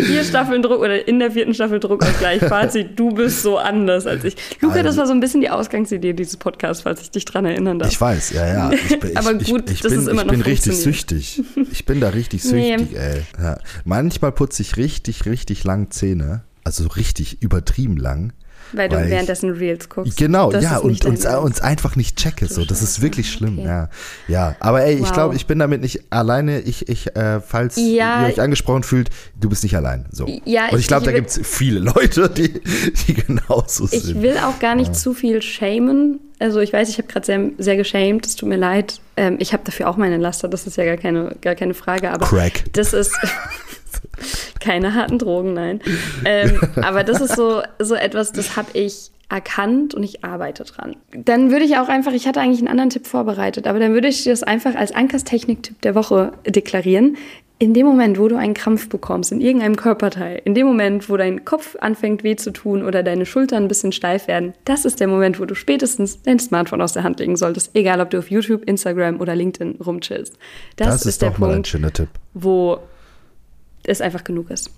Vier Staffeln Druck oder in der vierten Staffel Druckausgleich. Fazit, du bist so anders als ich. Luca, das Also- war so ein bisschen die Ausgangsidee dieses Podcasts, falls ich dich dran erinnern darf. Ich weiß, ja, ja. Ich bin, (laughs) Aber ich, gut, ich, ich dass bin, es immer ich noch bin richtig süchtig. Ich bin da richtig Nee. süchtig, ey. Ja. Manchmal putze ich richtig, richtig lang Zähne. Also so richtig übertrieben lang. Weil du Weil ich- währenddessen Reels guckst. Genau, Das ja, und uns, Ernst. uns einfach nicht checke. So, das ist wirklich schlimm. Ja, ja. Aber ey, ich Wow. glaube, ich bin damit nicht alleine. Ich, ich, äh, falls Ja. ihr euch angesprochen fühlt, du bist nicht allein. So. Ja, und ich ich- glaube, ich da gibt es viele Leute, die, die genauso Ich sind. will auch gar nicht zu viel shamen. Also ich weiß, ich habe gerade sehr, sehr geschämt, es tut mir leid. Ähm, ich habe dafür auch meine Laster, das ist ja gar keine, gar keine Frage. Aber Crack. das ist (laughs) (laughs) keine harten Drogen, nein. Ähm, aber das ist so, so etwas, das habe ich erkannt und ich arbeite dran. Dann würde ich auch einfach, ich hatte eigentlich einen anderen Tipp vorbereitet, aber dann würde ich das einfach als Ankers Technik-Tipp der Woche deklarieren. In dem Moment, wo du einen Krampf bekommst, in irgendeinem Körperteil, in dem Moment, wo dein Kopf anfängt weh zu tun oder deine Schultern ein bisschen steif werden, das ist der Moment, wo du spätestens dein Smartphone aus der Hand legen solltest, egal ob du auf YouTube, Instagram oder LinkedIn rumchillst. Das, Das, ist, ist der doch mal ein Punkt, schöner Tipp. wo es einfach genug ist.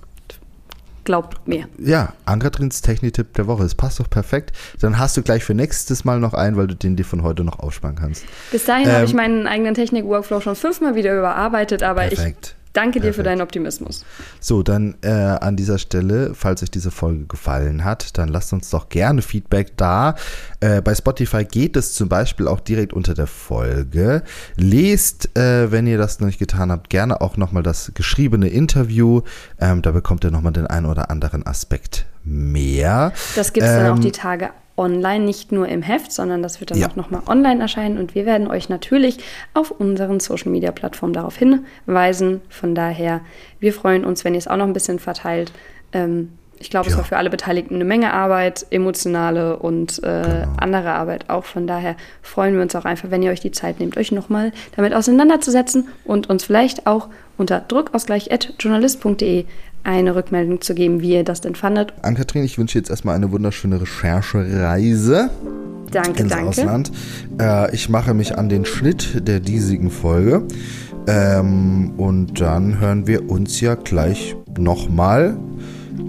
Glaubt mir. Ja, Ankatrins Techniktipp der Woche. Das passt doch perfekt. Dann hast du gleich für nächstes Mal noch einen, weil du den dir von heute noch aufsparen kannst. Bis dahin habe Ähm, ich meinen eigenen Technik-Workflow schon fünfmal wieder überarbeitet, aber Perfekt. ich danke dir für Perfekt. deinen Optimismus. So, dann äh, an dieser Stelle, falls euch diese Folge gefallen hat, dann lasst uns doch gerne Feedback da. Äh, bei Spotify geht es zum Beispiel auch direkt unter der Folge. Lest, äh, wenn ihr das noch nicht getan habt, gerne auch nochmal das geschriebene Interview. Ähm, da bekommt ihr nochmal den einen oder anderen Aspekt mehr. Das gibt es dann auch Ähm, die Tage online, nicht nur im Heft, sondern das wird dann Ja. auch nochmal online erscheinen und wir werden euch natürlich auf unseren Social-Media-Plattformen darauf hinweisen. Von daher, wir freuen uns, wenn ihr es auch noch ein bisschen verteilt. Ähm, ich glaube, es Ja. war für alle Beteiligten eine Menge Arbeit, emotionale und äh, Genau. andere Arbeit auch. Von daher freuen wir uns auch einfach, wenn ihr euch die Zeit nehmt, euch nochmal damit auseinanderzusetzen und uns vielleicht auch unter druckausgleich.journalist.de eine Rückmeldung zu geben, wie ihr das denn fandet. Ann-Kathrin, ich wünsche jetzt erstmal eine wunderschöne Recherchereise. Danke, ins danke. Ausland. Äh, ich mache mich an den Schnitt der diesigen Folge. Ähm, und dann hören wir uns ja gleich nochmal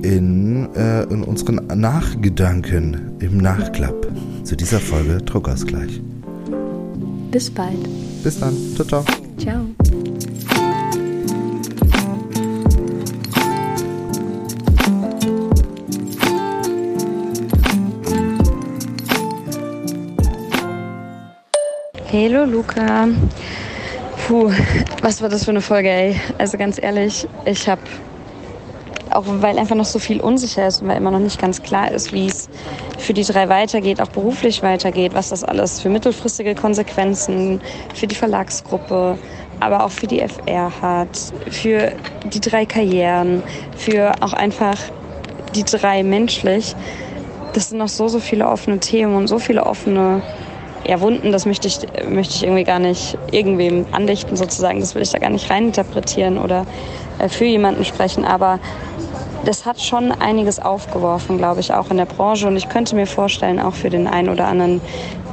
in, äh, in unseren Nachgedanken im Nachklapp zu dieser Folge Druckausgleich. Bis bald. Bis dann. Ciao, ciao. Ciao. Hallo Luca. Puh, was war das für eine Folge, ey? Also ganz ehrlich, ich habe auch weil einfach noch so viel unsicher ist und weil immer noch nicht ganz klar ist, wie es für die drei weitergeht, auch beruflich weitergeht, was das alles für mittelfristige Konsequenzen für die Verlagsgruppe, aber auch für die FR hat, für die drei Karrieren, für auch einfach die drei menschlich. Das sind noch so, so viele offene Themen und so viele offene ja, Wunden, das möchte ich, möchte ich irgendwie gar nicht irgendwem andichten sozusagen. Das will ich da gar nicht reininterpretieren oder äh, für jemanden sprechen. Aber das hat schon einiges aufgeworfen, glaube ich, auch in der Branche. Und ich könnte mir vorstellen, auch für den einen oder anderen,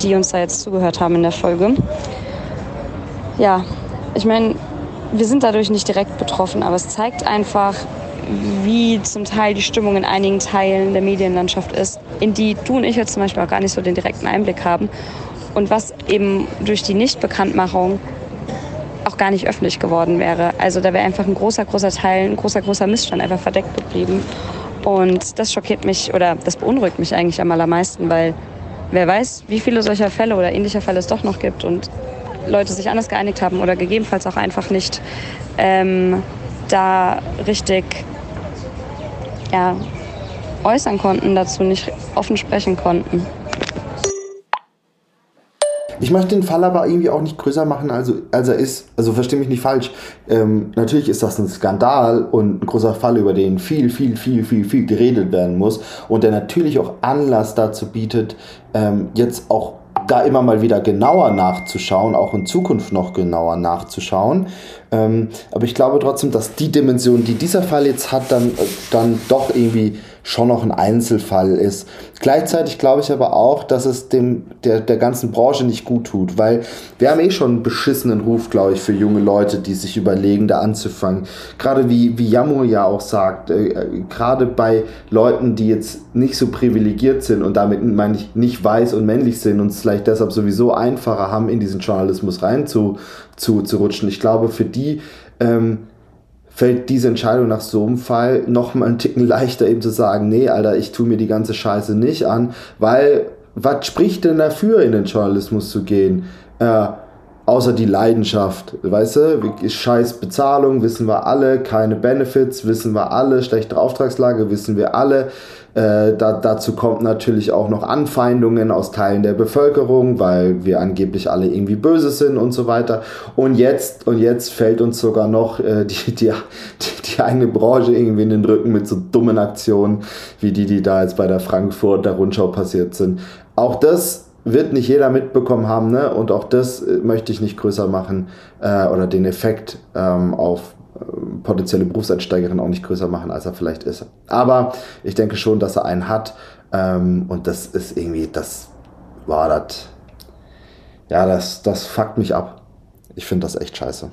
die uns da jetzt zugehört haben in der Folge. Ja, ich meine, wir sind dadurch nicht direkt betroffen, aber es zeigt einfach, wie zum Teil die Stimmung in einigen Teilen der Medienlandschaft ist, in die du und ich jetzt zum Beispiel auch gar nicht so den direkten Einblick haben. Und was eben durch die Nichtbekanntmachung auch gar nicht öffentlich geworden wäre. Also da wäre einfach ein großer, großer Teil, ein großer, großer Missstand einfach verdeckt geblieben. Und das schockiert mich oder das beunruhigt mich eigentlich am allermeisten, weil wer weiß, wie viele solcher Fälle oder ähnlicher Fälle es doch noch gibt und Leute sich anders geeinigt haben oder gegebenenfalls auch einfach nicht ähm, da richtig ja, äußern konnten, dazu nicht offen sprechen konnten. Ich möchte den Fall aber irgendwie auch nicht größer machen, als, als er ist. Also verstehe mich nicht falsch. Ähm, natürlich ist das ein Skandal und ein großer Fall, über den viel, viel, viel, viel, viel geredet werden muss und der natürlich auch Anlass dazu bietet, ähm, jetzt auch da immer mal wieder genauer nachzuschauen, auch in Zukunft noch genauer nachzuschauen. Ähm, aber ich glaube trotzdem, dass die Dimension, die dieser Fall jetzt hat, dann, äh, dann doch irgendwie schon noch ein Einzelfall ist. Gleichzeitig glaube ich aber auch, dass es dem, der, der ganzen Branche nicht gut tut, weil wir haben eh schon einen beschissenen Ruf, glaube ich, für junge Leute, die sich überlegen, da anzufangen. Gerade wie, wie Jamur ja auch sagt, äh, äh, gerade bei Leuten, die jetzt nicht so privilegiert sind und damit meine ich nicht weiß und männlich sind und es vielleicht deshalb sowieso einfacher haben, in diesen Journalismus rein zu, zu, zu rutschen. Ich glaube, für die ähm, fällt diese Entscheidung nach so einem Fall noch mal einen Ticken leichter eben zu sagen, nee, Alter, ich tue mir die ganze Scheiße nicht an, weil was spricht denn dafür, in den Journalismus zu gehen? Äh, außer die Leidenschaft, weißt du, scheiß Bezahlung, wissen wir alle, keine Benefits, wissen wir alle, schlechte Auftragslage, wissen wir alle. Äh, da, dazu kommt natürlich auch noch Anfeindungen aus Teilen der Bevölkerung, weil wir angeblich alle irgendwie böse sind und so weiter. Und jetzt, und jetzt fällt uns sogar noch äh, (laughs) die, die, die, die eigene Branche irgendwie in den Rücken mit so dummen Aktionen, wie die, die da jetzt bei der Frankfurter Rundschau passiert sind. Auch das wird nicht jeder mitbekommen haben, ne? Und auch das äh, möchte ich nicht größer machen äh, oder den Effekt ähm, auf äh, potenzielle Berufseinsteigerinnen auch nicht größer machen, als er vielleicht ist. Aber ich denke schon, dass er einen hat. Ähm, und das ist irgendwie, das war das. Ja, das, das fuckt mich ab. Ich finde das echt scheiße.